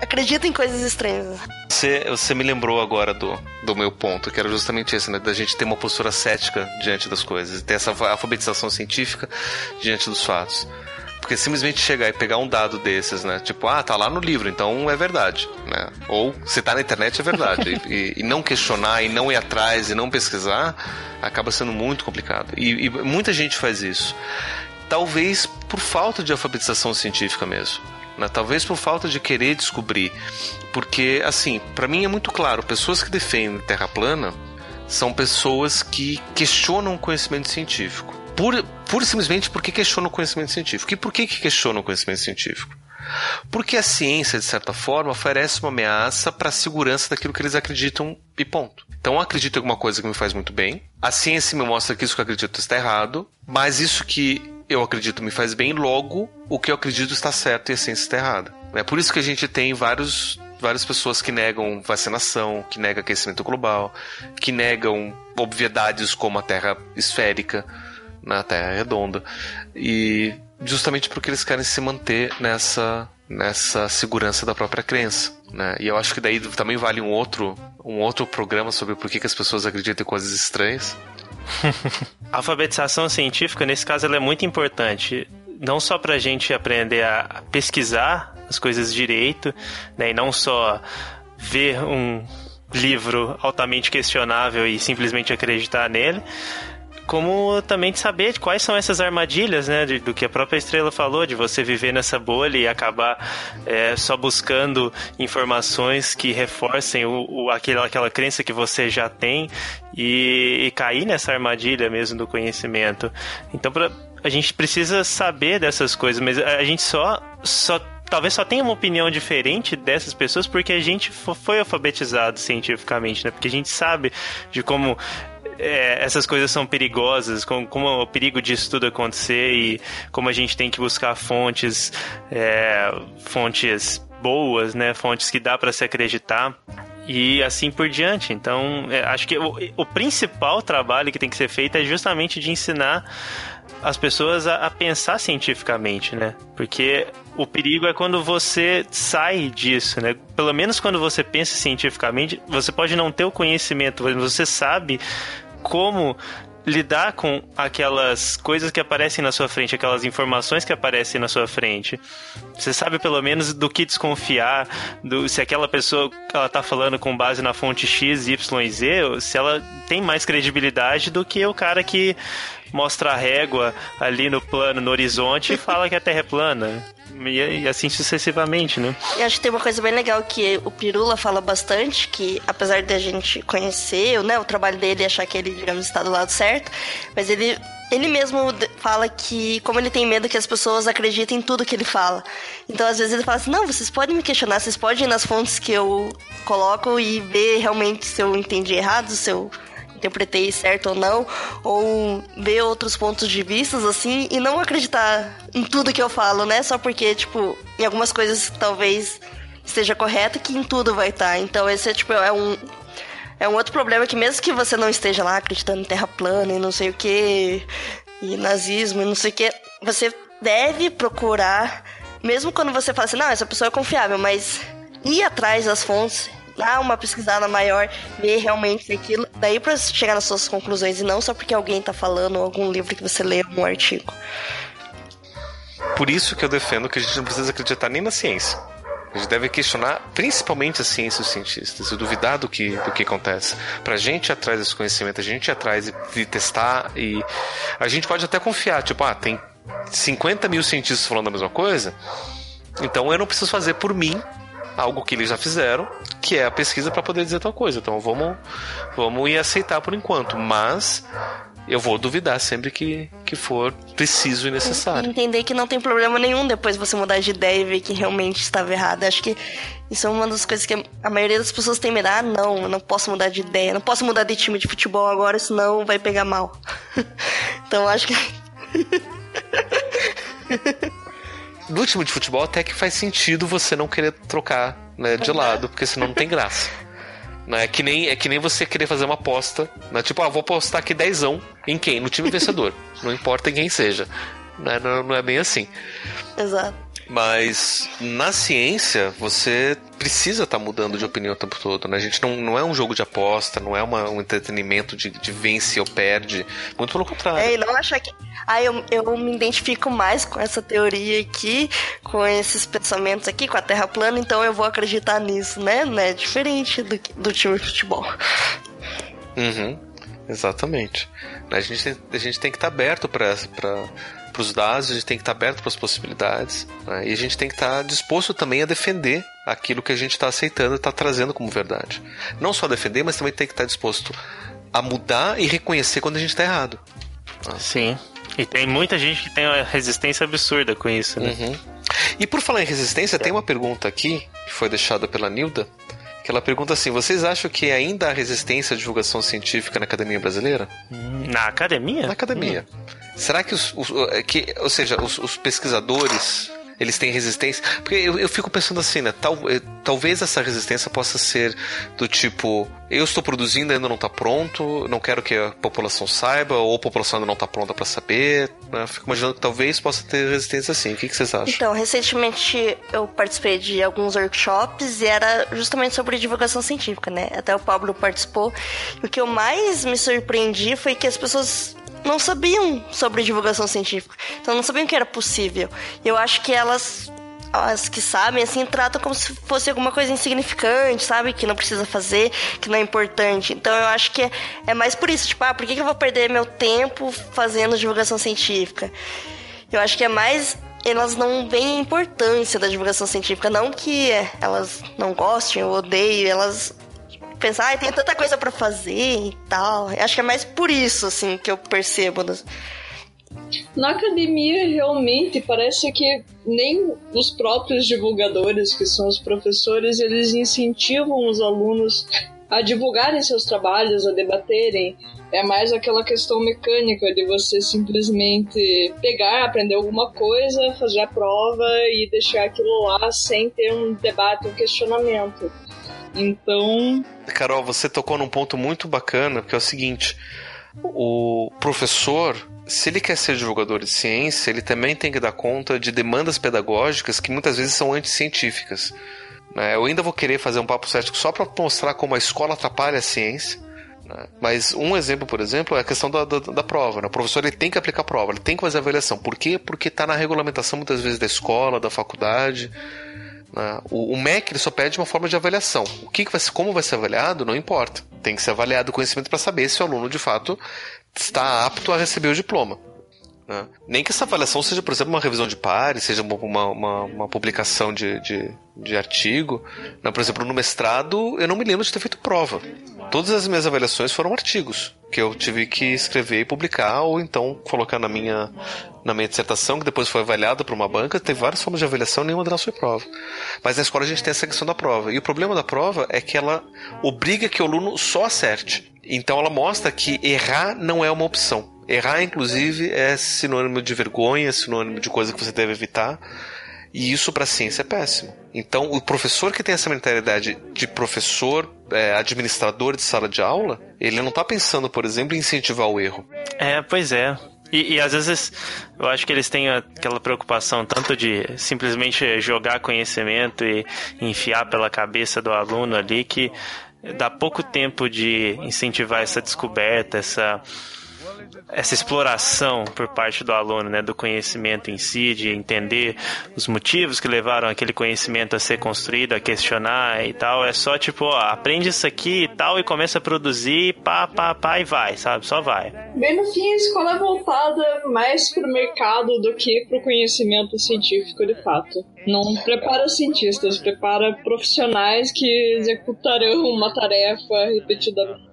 Acredito em coisas estranhas. Você, você me lembrou agora do, do meu ponto, que era justamente esse, né? Da gente ter uma postura cética diante das coisas, ter essa alfabetização científica diante dos fatos. Porque simplesmente chegar e pegar um dado desses, né? Tipo, ah, tá lá no livro, então é verdade, né? Ou se tá na internet é verdade. [LAUGHS] e, e, não questionar, e não ir atrás, e não pesquisar, acaba sendo muito complicado. E, e muita gente faz isso. Talvez por falta de alfabetização científica mesmo. Né? Talvez por falta de querer descobrir. Porque, assim, para mim é muito claro, pessoas que defendem terra plana são pessoas que questionam o conhecimento científico. Por, por simplesmente porque questionam o conhecimento científico. E por que, que questionam o conhecimento científico? Porque a ciência, de certa forma, oferece uma ameaça para a segurança daquilo que eles acreditam e ponto. Então, eu acredito em alguma coisa que me faz muito bem. A ciência me mostra que isso que eu acredito está errado. Mas isso que eu acredito me faz bem, logo o que eu acredito está certo e a ciência está errada. É por isso que a gente tem vários várias pessoas que negam vacinação, que negam aquecimento global, que negam obviedades como a Terra esférica, na Terra redonda. E justamente porque eles querem se manter nessa nessa segurança da própria crença, né? E eu acho que daí também vale um outro um outro programa sobre por que, que as pessoas acreditam em coisas estranhas, a [LAUGHS] alfabetização científica, nesse caso, ela é muito importante. Não só para a gente aprender a pesquisar as coisas direito, né, e não só ver um livro altamente questionável e simplesmente acreditar nele, como também de saber quais são essas armadilhas, né? De, do que a própria estrela falou, de você viver nessa bolha e acabar é, só buscando informações que reforcem o, o, aquela, aquela crença que você já tem e, e cair nessa armadilha mesmo do conhecimento. Então, pra, a gente precisa saber dessas coisas, mas a gente só, só talvez só tenha uma opinião diferente dessas pessoas porque a gente foi alfabetizado cientificamente, né? Porque a gente sabe de como é, essas coisas são perigosas, como, como o perigo disso tudo acontecer e como a gente tem que buscar fontes, é, fontes boas, né, fontes que dá para se acreditar e assim por diante. Então, é, acho que o, o, principal trabalho que tem que ser feito é justamente de ensinar as pessoas a, a, pensar cientificamente, né? Porque O perigo é quando você sai disso, né? Pelo menos quando você pensa cientificamente, você pode não ter o conhecimento, mas você sabe como lidar com aquelas coisas que aparecem na sua frente, aquelas informações que aparecem na sua frente. Você sabe pelo menos do que desconfiar, do, se aquela pessoa ela tá falando com base na fonte X, Y e Z, se ela tem mais credibilidade do que o cara que mostra a régua ali no plano, no horizonte e fala que a Terra é plana. E, assim sucessivamente, né? E acho que tem uma coisa bem legal que o Pirula fala bastante, que apesar de a gente conhecer né, o trabalho dele e achar que ele, digamos, está do lado certo, mas ele ele mesmo fala que, como ele tem medo que as pessoas acreditem em tudo que ele fala. Então, às vezes, ele fala assim: não, vocês podem me questionar, vocês podem ir nas fontes que eu coloco e ver realmente se eu entendi errado, se eu interpretei certo ou não, ou ver outros pontos de vista, assim, e não acreditar em tudo que eu falo, né? Só porque, tipo, em algumas coisas talvez esteja correto que em tudo vai estar. Tá. Então esse é, tipo, é um, é um outro problema que mesmo que você não esteja lá acreditando em terra plana e não sei o que, e nazismo e não sei o que, você deve procurar, mesmo quando você fala assim, não, essa pessoa é confiável, mas ir atrás das fontes dar uma pesquisada maior, ver realmente aquilo, daí para chegar nas suas conclusões e não só porque alguém tá falando algum livro que você lê, um artigo. Por isso que eu defendo que a gente não precisa acreditar nem na ciência. A gente deve questionar principalmente a ciência e os cientistas e duvidar do que, do que acontece. Pra gente ir atrás desse conhecimento, a gente ir atrás de testar e a gente pode até confiar, tipo, ah, tem 50 mil cientistas falando a mesma coisa, então eu não preciso fazer por mim algo que eles já fizeram, que é a pesquisa para poder dizer tal coisa. Então vamos, vamos ir aceitar por enquanto, mas eu vou duvidar sempre que, que for preciso e necessário. Entender que não tem problema nenhum depois você mudar de ideia e ver que realmente estava errado. Acho que isso é uma das coisas que a maioria das pessoas tem medo. Ah, não, eu não posso mudar de ideia, não posso mudar de time de futebol agora, senão vai pegar mal. [LAUGHS] então acho que. [LAUGHS] no time de futebol até que faz sentido você não querer trocar né, de lado, porque senão não tem graça. Né? É, que nem, é que nem você querer fazer uma aposta, né? tipo, ah, vou apostar aqui dezão em quem? No time vencedor. não importa em quem seja. Né? Não, não é bem assim. Exato. Mas na ciência, você precisa estar tá mudando de opinião o tempo todo, né? A gente não, não é um jogo de aposta, não é uma, um entretenimento de, de vence ou perde. Muito pelo contrário. É, e não achar que. Ah, eu, eu me identifico mais com essa teoria aqui, com esses pensamentos aqui, com a Terra plana, então eu vou acreditar nisso, né? Não é diferente do, do time de futebol. Uhum, exatamente. A gente tem, a gente tem que estar tá aberto para para os dados, a gente tem que estar aberto para as possibilidades né? e a gente tem que estar disposto também a defender aquilo que a gente está aceitando e está trazendo como verdade. Não só defender, mas também tem que estar disposto a mudar e reconhecer quando a gente está errado. Né? Sim. E tem muita gente que tem uma resistência absurda com isso, né? Uhum. E por falar em resistência, tem uma pergunta aqui que foi deixada pela Nilda, que ela pergunta assim: vocês acham que ainda há resistência à divulgação científica na academia brasileira? Na academia? Na academia. Hum. Será que os, os que, ou seja, os, os pesquisadores eles têm resistência. Porque eu, eu fico pensando assim, né? Tal, eh, talvez essa resistência possa ser do tipo: eu estou produzindo, ainda não está pronto, não quero que a população saiba, ou a população ainda não está pronta para saber. Né? Fico imaginando que talvez possa ter resistência assim. O que, que vocês acham? Então, recentemente eu participei de alguns workshops e era justamente sobre divulgação científica, né? Até o Pablo participou. E o que eu mais me surpreendi foi que as pessoas não sabiam sobre divulgação científica. Então não sabiam que era possível. Eu acho que elas as que sabem, assim, tratam como se fosse alguma coisa insignificante, sabe? Que não precisa fazer, que não é importante. Então eu acho que é, é mais por isso, tipo, ah, por que, que eu vou perder meu tempo fazendo divulgação científica? Eu acho que é mais. Elas não veem a importância da divulgação científica. Não que elas não gostem ou odeiem, elas pensar, ah, tem tanta coisa para fazer e tal. Acho que é mais por isso, assim, que eu percebo. Na academia, realmente, parece que nem os próprios divulgadores, que são os professores, eles incentivam os alunos a divulgarem seus trabalhos, a debaterem. É mais aquela questão mecânica de você simplesmente pegar, aprender alguma coisa, fazer a prova e deixar aquilo lá sem ter um debate, um questionamento. Então. Carol, você tocou num ponto muito bacana, que é o seguinte. o professor, se ele quer ser divulgador de ciência, ele também tem que dar conta de demandas pedagógicas que muitas vezes são anticientíficas. Né? Eu ainda vou querer fazer um papo cético só para mostrar como a escola atrapalha a ciência. Né? Mas um exemplo, por exemplo, é a questão da, da, da prova. Né? O professor ele tem que aplicar a prova, ele tem que fazer a avaliação. Por quê? Porque está na regulamentação muitas vezes da escola, da faculdade. Né? O, MEC ele só pede uma forma de avaliação. O que, que vai ser, como vai ser avaliado, não importa. Tem que ser avaliado o conhecimento para saber se o aluno de fato está apto a receber o diploma. Né? Nem que essa avaliação seja, por exemplo, uma revisão de pares, seja uma, uma, uma publicação de, de, de artigo. Né? Por exemplo, no mestrado, eu não me lembro de ter feito prova. Todas as minhas avaliações foram artigos que eu tive que escrever e publicar, ou então colocar na minha, na minha dissertação, que depois foi avaliada por uma banca. Teve várias formas de avaliação, nenhuma delas foi prova. Mas na escola a gente tem essa questão da prova. E o problema da prova é que ela obriga que o aluno só acerte. Então ela mostra que errar não é uma opção. Errar, inclusive, é sinônimo de vergonha, sinônimo de coisa que você deve evitar. E isso para a ciência é péssimo. Então, o professor que tem essa mentalidade de professor, é, administrador de sala de aula, ele não está pensando, por exemplo, em incentivar o erro. É, pois é. E, e, às vezes eu acho que eles têm aquela preocupação tanto de simplesmente jogar conhecimento e enfiar pela cabeça do aluno ali que dá pouco tempo de incentivar essa descoberta, essa essa exploração por parte do aluno, né, do conhecimento em si, de entender os motivos que levaram aquele conhecimento a ser construído, a questionar e tal, é só tipo, ó, aprende isso aqui e tal e começa a produzir, pá, pá, pá e vai, sabe? Só vai. Bem no fim, a escola é voltada mais pro mercado do que pro conhecimento científico de fato. Não prepara cientistas, prepara profissionais que executarão uma tarefa repetidamente.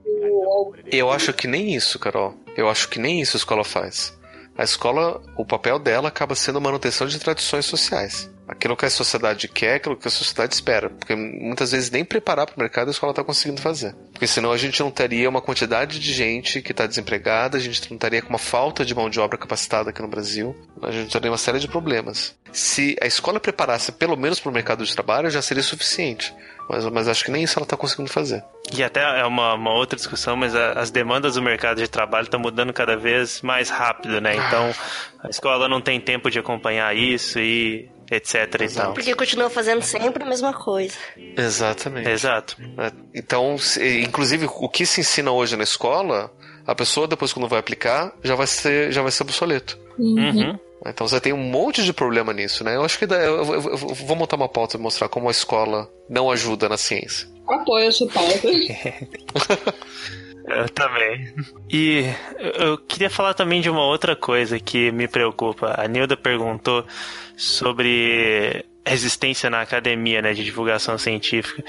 Eu acho que nem isso, Carol. Eu acho que nem isso a escola faz. A escola, o papel dela acaba sendo manutenção de tradições sociais. Aquilo que a sociedade quer, aquilo que a sociedade espera. Porque muitas vezes nem preparar para o mercado a escola está conseguindo fazer. Porque senão a gente não teria uma quantidade de gente que está desempregada, a gente não estaria com uma falta de mão de obra capacitada aqui no Brasil, a gente teria uma série de problemas. Se a escola preparasse pelo menos para o mercado de trabalho, já seria suficiente. Mas, mas acho que nem isso ela está conseguindo fazer. E até é uma, uma outra discussão, mas a, as demandas do mercado de trabalho estão mudando cada vez mais rápido, né? Então a escola não tem tempo de acompanhar isso e etc e tal. Porque continua fazendo sempre a mesma coisa. Exatamente. Exato. É, então, inclusive, o que se ensina hoje na escola, a pessoa depois quando vai aplicar já vai ser, já vai ser obsoleto. Uhum. Então você tem um monte de problema nisso, né? Eu acho que eu, eu, eu, vou montar uma pauta e mostrar como a escola não ajuda na ciência. Apoio essa pauta. [LAUGHS] Eu também. E eu queria falar também de uma outra coisa que me preocupa. A Nilda perguntou sobre resistência na academia, né, de divulgação científica.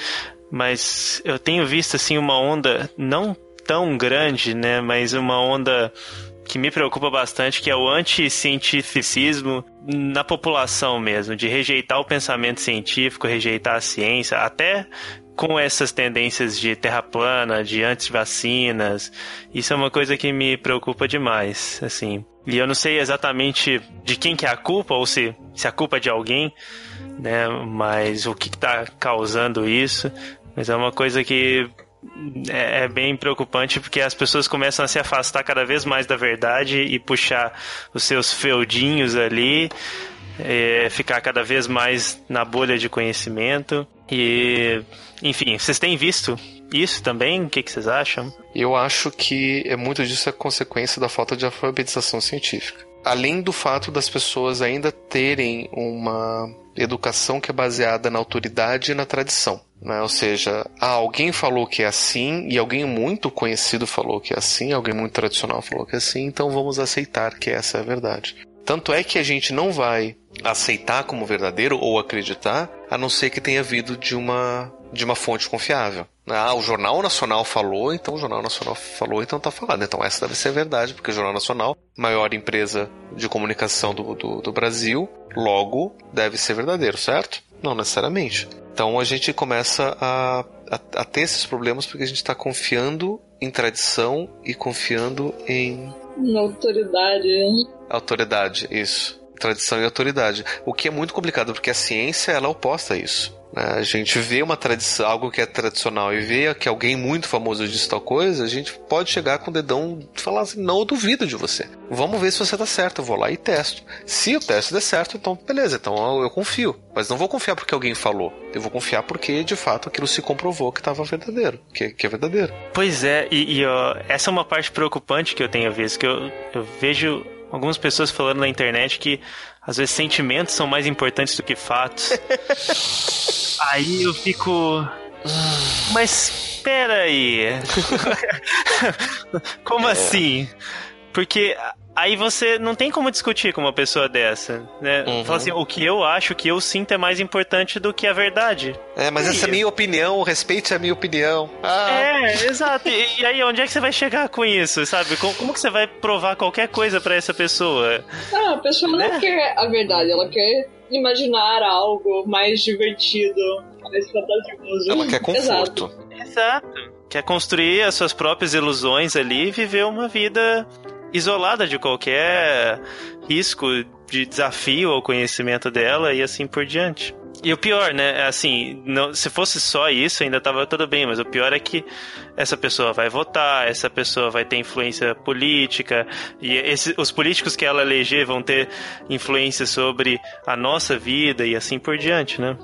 Mas eu tenho visto assim uma onda não tão grande, né, mas uma onda que me preocupa bastante, que é o anticientificismo na população mesmo, de rejeitar o pensamento científico, rejeitar a ciência, até com essas tendências de terra plana, de anti-vacinas. Isso é uma coisa que me preocupa demais, assim. E eu não sei exatamente de quem que é a culpa, ou se, se a culpa é de alguém, né? Mas o que está causando isso. Mas é uma coisa que é, é, bem preocupante porque as pessoas começam a se afastar cada vez mais da verdade e puxar os seus feudinhos ali, é, ficar cada vez mais na bolha de conhecimento. E, enfim, vocês têm visto isso também? O que, que vocês acham? Eu acho que é muito disso é consequência da falta de alfabetização científica. Além do fato das pessoas ainda terem uma educação que é baseada na autoridade e na tradição. Né? Ou seja, ah, alguém falou que é assim e alguém muito conhecido falou que é assim, alguém muito tradicional falou que é assim, então vamos aceitar que essa é a verdade. Tanto é que a gente não vai aceitar como verdadeiro ou acreditar, a não ser que tenha vindo de uma de uma fonte confiável. Ah, o Jornal Nacional falou, então o Jornal Nacional falou, então tá falando. Então essa deve ser verdade, porque o Jornal Nacional, maior empresa de comunicação do, do, do Brasil, logo deve ser verdadeiro, certo? Não necessariamente. Então a gente começa a, a, a ter esses problemas porque a gente está confiando em tradição e confiando em. Na autoridade. Autoridade, isso tradição e autoridade. O que é muito complicado, porque a ciência ela é oposta a isso. Né? A gente vê uma tradição, algo que é tradicional e vê que alguém muito famoso disse tal coisa, a gente pode chegar com o dedão e falar assim: não, eu duvido de você. Vamos ver se você tá certo. Eu vou lá e testo. Se o teste der certo, então beleza, então eu, eu confio. Mas não vou confiar porque alguém falou. Eu vou confiar porque de fato aquilo se comprovou que estava verdadeiro, que, que, é verdadeiro. Pois é, e, e ó, essa é uma parte preocupante que eu tenho visto, que eu, eu vejo algumas pessoas falando na internet que às vezes sentimentos são mais importantes do que fatos. [LAUGHS] aí eu fico. Mas espera aí. [LAUGHS] [LAUGHS] Como é. assim? Porque aí você não tem como discutir com uma pessoa dessa, né? Uhum. Fala assim, o que eu acho, o que eu sinto é mais importante do que a verdade. É, mas e... essa é a minha opinião, respeite a minha opinião. Ah. É, exato. E, e, aí, onde é que você vai chegar com isso, sabe? Como, como que você vai provar qualquer coisa para essa pessoa? Ah, a pessoa não né? quer a verdade, ela quer imaginar algo mais divertido, mais fantasioso. Ela quer conforto. Exato. Exato. Quer construir as suas próprias ilusões ali e viver uma vida isolada de qualquer risco de desafio ao conhecimento dela e assim por diante. E o pior, né, é assim, não, se fosse só isso ainda tava tudo bem, mas o pior é que essa pessoa vai votar, essa pessoa vai ter influência política, e esse, os políticos que ela eleger vão ter influência sobre a nossa vida e assim por diante, né?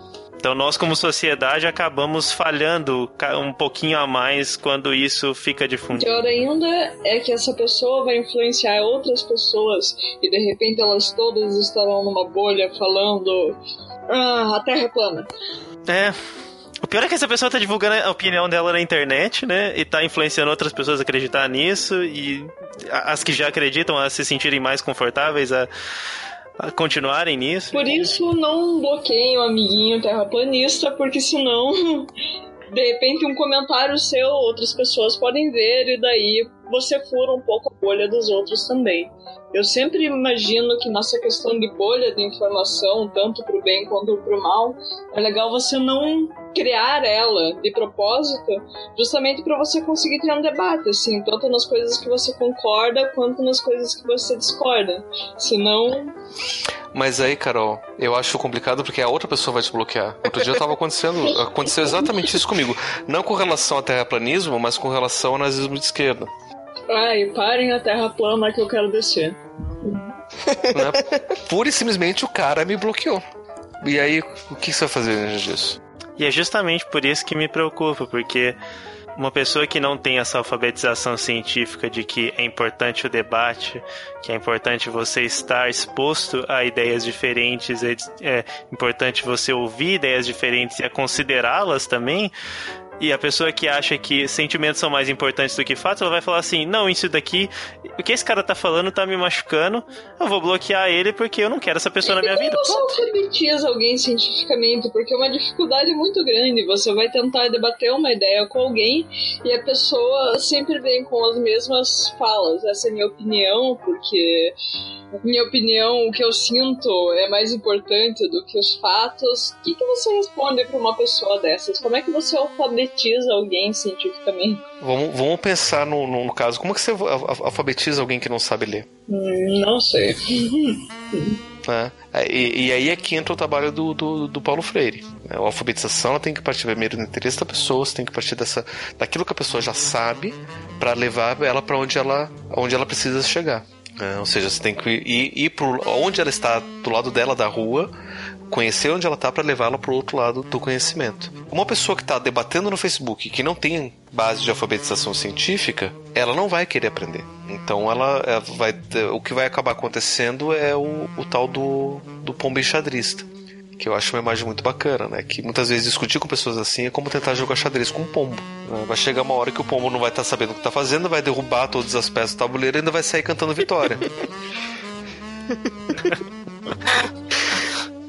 Então nós como sociedade acabamos falhando um pouquinho a mais quando isso fica difundido. Pior ainda é que essa pessoa vai influenciar outras pessoas e de repente elas todas estarão numa bolha falando ah, a Terra é plana. É. O pior é que essa pessoa tá divulgando a opinião dela na internet, né? E tá influenciando outras pessoas a acreditar nisso e as que já acreditam a se sentirem mais confortáveis a continuarem nisso. Por isso, não bloqueiem o amiguinho terraplanista, porque senão, [LAUGHS] de repente, um comentário seu, outras pessoas podem ver, e daí você fura um pouco a bolha dos outros também. Eu sempre imagino que nessa questão de bolha de informação, tanto para o bem quanto para o mal, é legal você não criar ela de propósito, justamente para você conseguir ter um debate, assim, tanto nas coisas que você concorda quanto nas coisas que você discorda. Senão. Mas aí, Carol, eu acho complicado porque a outra pessoa vai te bloquear. Outro dia estava acontecendo, [LAUGHS] aconteceu exatamente isso comigo. Não com relação ao terraplanismo, mas com relação ao nazismo de esquerda. Ai, parem a terra plana que eu quero descer. Né? Pura e simplesmente o cara me bloqueou. E aí, o que você vai fazer disso? E é justamente por isso que me preocupa, porque uma pessoa que não tem essa alfabetização científica de que é importante o debate, que é importante você estar exposto a ideias diferentes, é, é importante você ouvir ideias diferentes e a considerá-las também, e a pessoa que acha que sentimentos são mais importantes do que fatos, ela vai falar assim: não, isso daqui, o que esse cara tá falando tá me machucando, eu vou bloquear ele porque eu não quero essa pessoa na minha vida. Você alfabetiza alguém cientificamente, porque é uma dificuldade muito grande. Você vai tentar debater uma ideia com alguém e a pessoa sempre vem com as mesmas falas. Essa é a minha opinião, porque minha opinião, o que eu sinto é mais importante do que os fatos. O que, que você responde para uma pessoa dessas? Como é que você alfabetiza alguém cientificamente? Vamos, vamos pensar no, no, no caso. Como é que você alfabetiza alguém que não sabe ler? Hum, não sei. [LAUGHS] Né? E, e, aí é que entra o trabalho do, do, do Paulo Freire. Né? A alfabetização tem que partir primeiro do interesse da pessoa, tem que partir dessa, daquilo que a pessoa já sabe para levar ela para onde ela, onde ela precisa chegar. É, ou seja, você tem que ir, ir para onde ela está, do lado dela da rua, conhecer onde ela está para levá-la para o outro lado do conhecimento. Uma pessoa que está debatendo no Facebook que não tem base de alfabetização científica, ela não vai querer aprender. Então ela, ela vai, o que vai acabar acontecendo é o, o tal do, do pombo enxadrista que eu acho uma imagem muito bacana, né? Que muitas vezes discutir com pessoas assim é como tentar jogar xadrez com um pombo. Né? Vai chegar uma hora que o pombo não vai estar tá sabendo o que está fazendo, vai derrubar todas as peças do tabuleiro e ainda vai sair cantando vitória. [LAUGHS]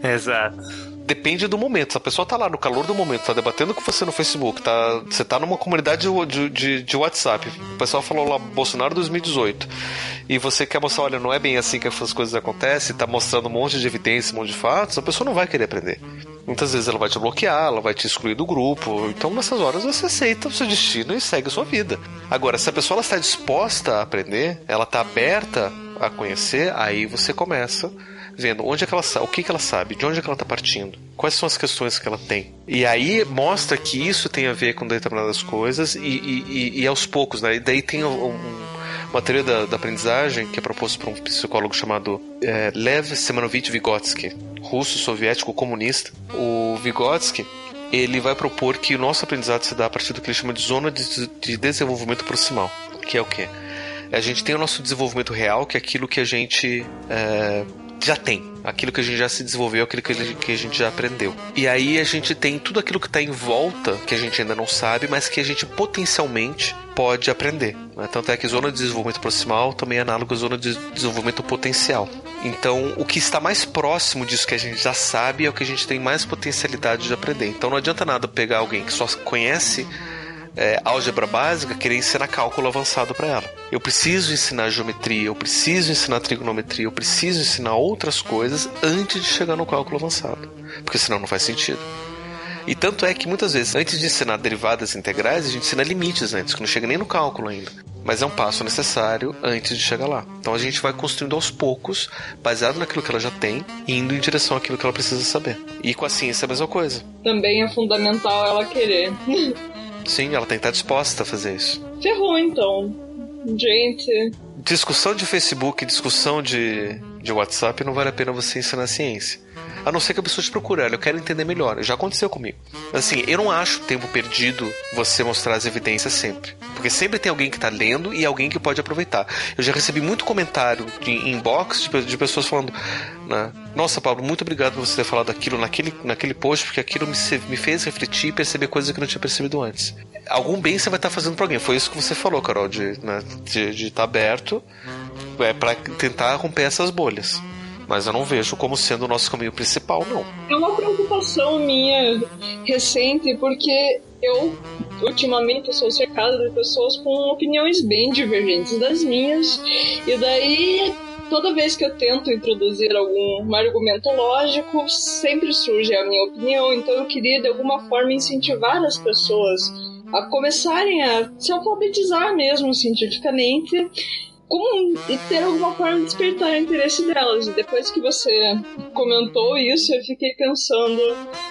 Exato depende do momento. Se a pessoa tá lá no calor do momento, tá debatendo com você no Facebook, tá, você tá numa comunidade de, de, de WhatsApp, o pessoal falou lá Bolsonaro 2018, e você quer mostrar, olha, não é bem assim que as coisas acontecem, tá mostrando um monte de evidência, um monte de fatos, a pessoa não vai querer aprender. Muitas vezes ela vai te bloquear, ela vai te excluir do grupo. Então, nessas horas, você aceita o seu destino e segue a sua vida. Agora, se a pessoa está disposta a aprender, ela está aberta a conhecer, aí você começa vendo onde é que ela o que, que ela sabe, de onde é que ela está partindo, quais são as questões que ela tem. E aí mostra que isso tem a ver com determinadas coisas e, e, e aos poucos, né? E daí tem um, uma teoria da, da, aprendizagem que é proposta por um psicólogo chamado é, Lev Semanovich Vygotsky, russo, soviético, comunista. O Vygotsky ele vai propor que o nosso aprendizado se dá a partir do que ele chama de zona de, de desenvolvimento proximal, que é o quê? A gente tem o nosso desenvolvimento real, que é aquilo que a gente é, já tem. Aquilo que a gente já se desenvolveu, aquilo que a gente já aprendeu. E aí a gente tem tudo aquilo que está em volta, que a gente ainda não sabe, mas que a gente potencialmente pode aprender. Né? Tanto é que zona de desenvolvimento proximal também é análogo à zona de desenvolvimento potencial. Então, o que está mais próximo disso que a gente já sabe é o que a gente tem mais potencialidade de aprender. Então, não adianta nada pegar alguém que só conhece é, álgebra básica, querer ensinar cálculo avançado para ela. Eu preciso ensinar geometria, eu preciso ensinar trigonometria, eu preciso ensinar outras coisas antes de chegar no cálculo avançado, porque senão não faz sentido. E tanto é que muitas vezes, antes de ensinar derivadas integrais, a gente ensina limites antes, que não chega nem no cálculo ainda. Mas é um passo necessário antes de chegar lá. Então a gente vai construindo aos poucos, baseado naquilo que ela já tem, indo em direção àquilo que ela precisa saber. E com a ciência é a mesma coisa. Também é fundamental ela querer. [LAUGHS] Sim, ela tem que estar disposta a fazer isso. Ferrou então. Gente. Discussão de Facebook, discussão de, de WhatsApp, não vale a pena você ensinar ciência. A não ser que a pessoa te procure, olha, eu quero entender melhor. Já aconteceu comigo. Assim, eu não acho tempo perdido você mostrar as evidências sempre. Porque sempre tem alguém que está lendo e alguém que pode aproveitar. Eu já recebi muito comentário de inbox de, de pessoas falando, né? Nossa, Pablo, muito obrigado por você ter falado aquilo naquele, naquele post, porque aquilo me, me fez refletir e perceber coisas que eu não tinha percebido antes. Algum bem você vai estar tá fazendo para alguém. Foi isso que você falou, Carol, de estar né, de, de tá aberto é, para tentar romper essas bolhas. Mas eu não vejo como sendo o nosso caminho principal, não. É uma preocupação minha recente, porque eu ultimamente sou cercado de pessoas com opiniões bem divergentes das minhas, e daí toda vez que eu tento introduzir algum argumento lógico, sempre surge a minha opinião, então eu queria de alguma forma incentivar as pessoas a começarem a se alfabetizar mesmo cientificamente como ter alguma forma de despertar o interesse delas. E depois que você comentou isso, eu fiquei pensando,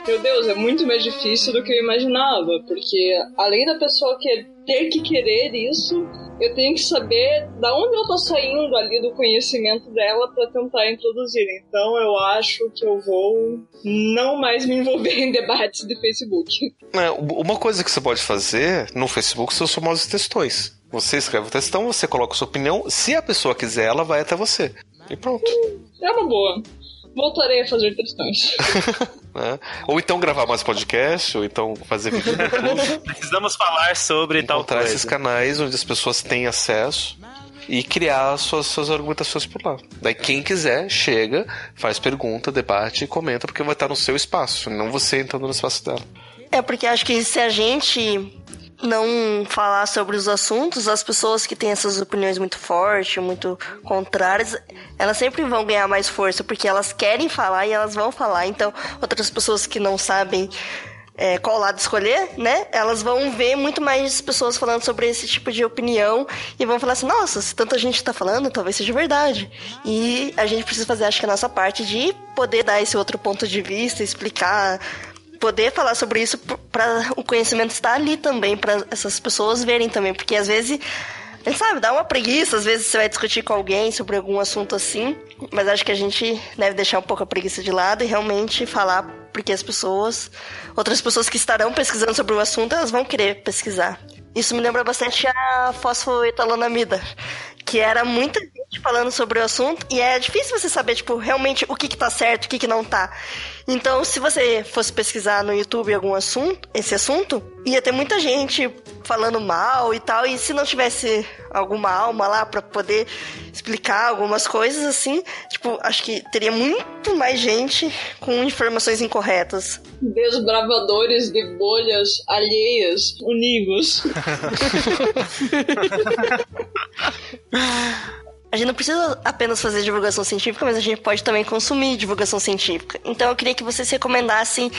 meu Deus, é muito mais difícil do que eu imaginava, porque além da pessoa que ter que querer isso, eu tenho que saber da onde eu tô saindo ali do conhecimento dela para tentar introduzir. Então eu acho que eu vou não mais me envolver [LAUGHS] em debates de Facebook. É, uma coisa que você pode fazer no Facebook são os famosos textões. Você escreve o textão, você coloca a sua opinião. Se a pessoa quiser, ela vai até você. E pronto. É uma boa. Voltarei a fazer textões. [LAUGHS] é. Ou então gravar mais podcast, ou então fazer vídeo Precisamos falar sobre Encontrar tal coisa. esses canais onde as pessoas têm acesso e criar suas, suas argumentações por lá. Daí quem quiser, chega, faz pergunta, debate e comenta, porque vai estar no seu espaço, não você entrando no espaço dela. É porque acho que se a gente não falar sobre os assuntos, as pessoas que têm essas opiniões muito fortes, muito contrárias, elas sempre vão ganhar mais força, porque elas querem falar e elas vão falar. Então, outras pessoas que não sabem é, qual lado escolher, né? Elas vão ver muito mais pessoas falando sobre esse tipo de opinião e vão falar assim: nossa, se tanta gente está falando, talvez seja verdade. E a gente precisa fazer, acho que a nossa parte de poder dar esse outro ponto de vista, explicar poder falar sobre isso para o conhecimento estar ali também, para essas pessoas verem também, porque às vezes a gente sabe, dá uma preguiça, às vezes você vai discutir com alguém sobre algum assunto assim, mas acho que a gente deve deixar um pouco a preguiça de lado e realmente falar, porque as pessoas, outras pessoas que estarão pesquisando sobre o assunto, elas vão querer pesquisar. Isso me lembra bastante a fosfoetalonamida, que era muita falando sobre o assunto e é difícil você saber, tipo, realmente o que que tá certo, o que que não tá. Então, se você fosse pesquisar no YouTube algum assunto, esse assunto, ia ter muita gente falando mal e tal, e se não tivesse alguma alma lá para poder explicar algumas coisas assim, tipo, acho que teria muito mais gente com informações incorretas. Desbravadores de bolhas alheias, univos. [LAUGHS] [LAUGHS] a gente não precisa apenas fazer divulgação científica, mas a gente pode também consumir divulgação científica. Então eu queria que vocês recomendassem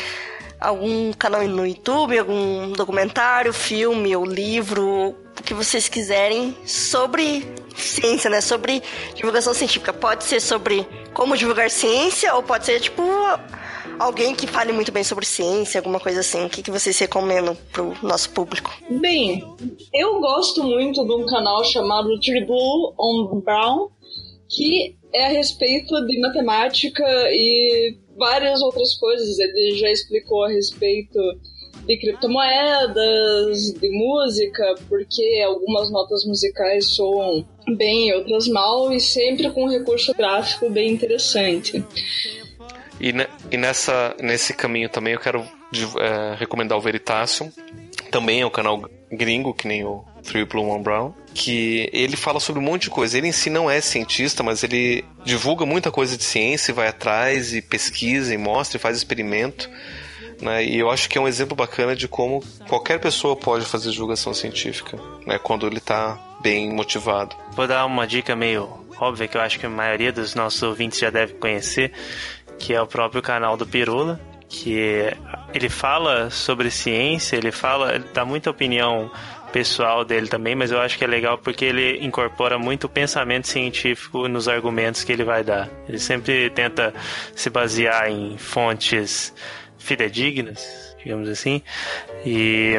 algum canal no YouTube, algum documentário, filme ou livro, o que vocês quiserem sobre ciência, né? Sobre divulgação científica. Pode ser sobre como divulgar ciência ou pode ser tipo alguém que fale muito bem sobre ciência, alguma coisa assim. O que, que vocês recomendam pro nosso público? Bem, eu gosto muito de um canal chamado Tribune on Brown, que é a respeito de matemática e várias outras coisas. Ele já explicou a respeito de criptomoedas, de música, porque algumas notas musicais soam bem, outras mal, e sempre com um recurso gráfico bem interessante. E, e nessa, nesse caminho também eu quero é, recomendar o Veritasium. Também é um canal gringo, que nem o Triple One Brown, que ele fala sobre um monte de coisa. Ele em si não é cientista, mas ele divulga muita coisa de ciência, e vai atrás e pesquisa e mostra e faz experimento. Né? E eu acho que é um exemplo bacana de como qualquer pessoa pode fazer divulgação científica, né? quando ele está bem motivado. Vou dar uma dica meio óbvia que eu acho que a maioria dos nossos ouvintes já deve conhecer, que é o próprio canal do Pirula, que ele fala sobre ciência, ele fala, ele dá muita opinião pessoal dele também, mas eu acho que é legal porque ele incorpora muito o pensamento científico nos argumentos que ele vai dar. Ele sempre tenta se basear em fontes fidedignas, digamos assim, e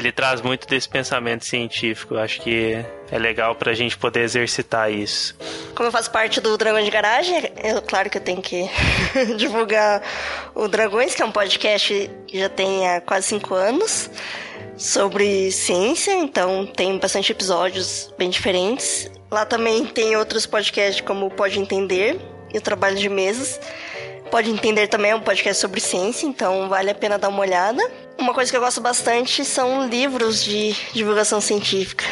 ele traz muito desse pensamento científico. Eu acho que é legal para a gente poder exercitar isso. Como eu faço parte do Dragão de Garagem, é claro que eu tenho que [LAUGHS] divulgar o Dragões, que é um podcast que já tem há quase cinco anos sobre ciência, então tem bastante episódios bem diferentes. Lá também tem outros podcasts como Pode Entender e o Trabalho de Mesas. Pode Entender também é um podcast sobre ciência, então vale a pena dar uma olhada. Uma coisa que eu gosto bastante são livros de divulgação científica.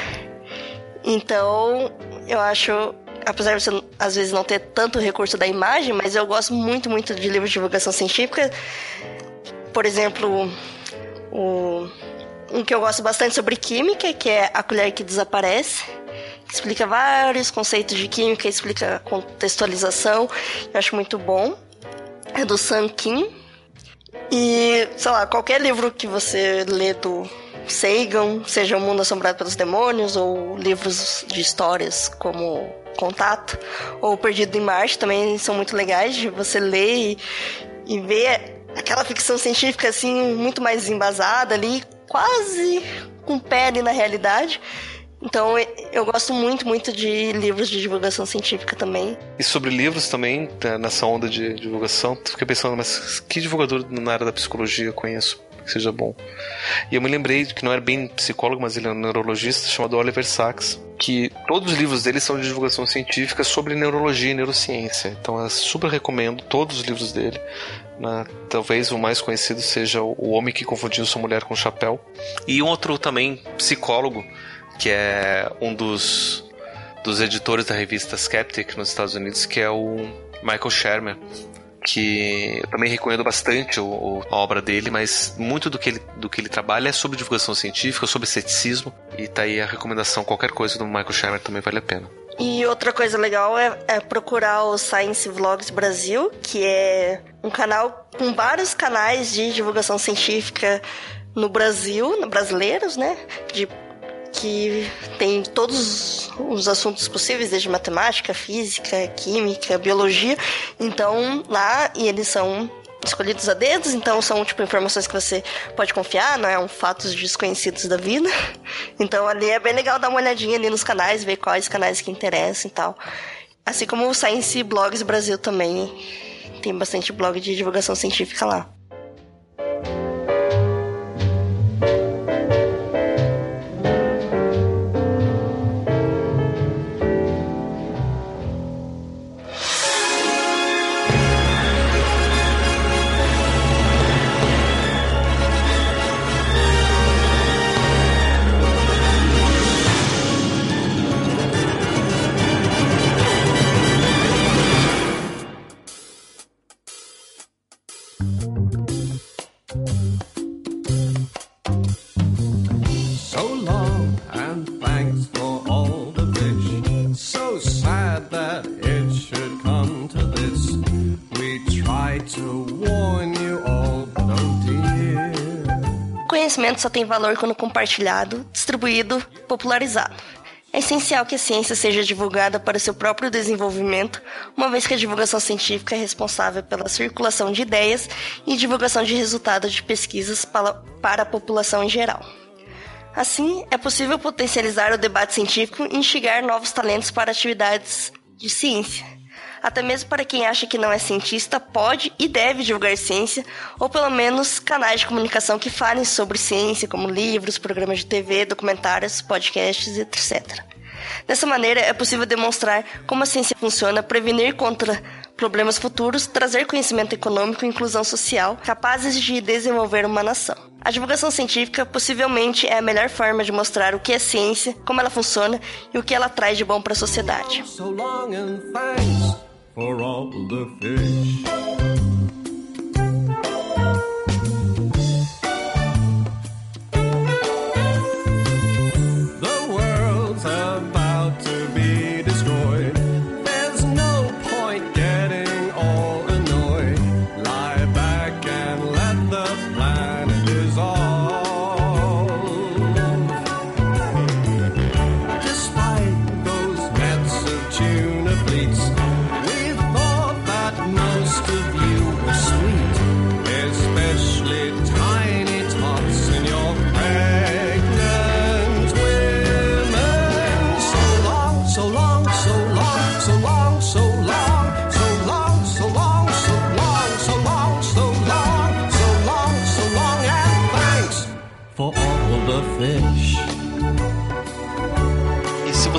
Então, eu acho, apesar de você às vezes não ter tanto recurso da imagem, mas eu gosto muito, muito de livros de divulgação científica. Por exemplo, o, um que eu gosto bastante sobre química, que é A Colher que Desaparece explica vários conceitos de química, explica contextualização, eu acho muito bom é do Sam Kim. E, sei lá, qualquer livro que você lê do Sagan, seja O Mundo Assombrado pelos Demônios, ou livros de histórias como Contato, ou Perdido em Marte, também são muito legais de você ler e, e ver aquela ficção científica assim, muito mais embasada ali, quase com pele na realidade. Então eu gosto muito, muito de livros de divulgação científica também. E sobre livros também, né, nessa onda de divulgação, fiquei pensando, mas que divulgador na área da psicologia eu conheço que seja bom? E eu me lembrei que não era bem psicólogo, mas ele é um neurologista chamado Oliver Sacks, que todos os livros dele são de divulgação científica sobre neurologia e neurociência. Então eu super recomendo todos os livros dele. Né? Talvez o mais conhecido seja O Homem que Confundiu Sua Mulher com o Chapéu. E um outro também psicólogo que é um dos, dos editores da revista Skeptic nos Estados Unidos, que é o Michael Shermer que eu também recomendo bastante o, a obra dele, mas muito do que, ele, do que ele trabalha é sobre divulgação científica, sobre ceticismo, e tá aí a recomendação, qualquer coisa do Michael Shermer também vale a pena. E outra coisa legal é, é, procurar o Science Vlogs Brasil, que é um canal com vários canais de divulgação científica no Brasil, brasileiros, né? De que tem todos os assuntos possíveis, desde matemática, física, química, biologia. Então, lá, e eles são escolhidos a dedos, então são tipo informações que você pode confiar, não é um fatos desconhecidos da vida. [LAUGHS] Então ali é bem legal dar uma olhadinha ali nos canais, ver quais canais que interessam e tal. Assim como o Science Blogs Brasil também tem bastante blog de divulgação científica lá. Conhecimento só tem valor quando compartilhado, distribuído, popularizado. É essencial que a ciência seja divulgada para seu próprio desenvolvimento, uma vez que a divulgação científica é responsável pela circulação de ideias e divulgação de resultados de pesquisas para a população em geral. Assim, é possível potencializar o debate científico e instigar novos talentos para atividades de ciência. Até mesmo para quem acha que não é cientista, pode e deve divulgar ciência, ou pelo menos canais de comunicação que falem sobre ciência, como livros, programas de TV, documentários, podcasts, etc. Dessa maneira, é possível demonstrar como a ciência funciona, prevenir contra problemas futuros, trazer conhecimento econômico e inclusão social capazes de desenvolver uma nação. A divulgação científica possivelmente é a melhor forma de mostrar o que é ciência, como ela funciona e o que ela traz de bom para a sociedade. So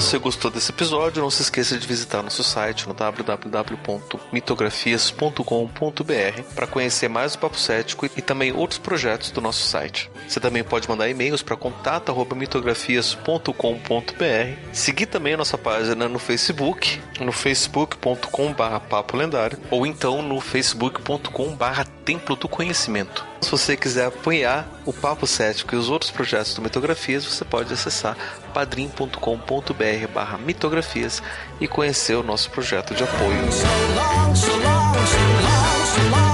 você gostou desse episódio, não se esqueça de visitar nosso site no www.mitografias.com.br para conhecer mais o Papo Cético e também outros projetos do nosso site. Você também pode mandar e-mails para contato@mitografias.com.br. Seguir também a nossa página no Facebook, no facebook.com/papo lendário ou então no facebook.com/templo do conhecimento. Se você quiser apoiar o Papo Cético e os outros projetos do Mitografias, você pode acessar padrim.com.br barra mitografias e conhecer o nosso projeto de apoio. fish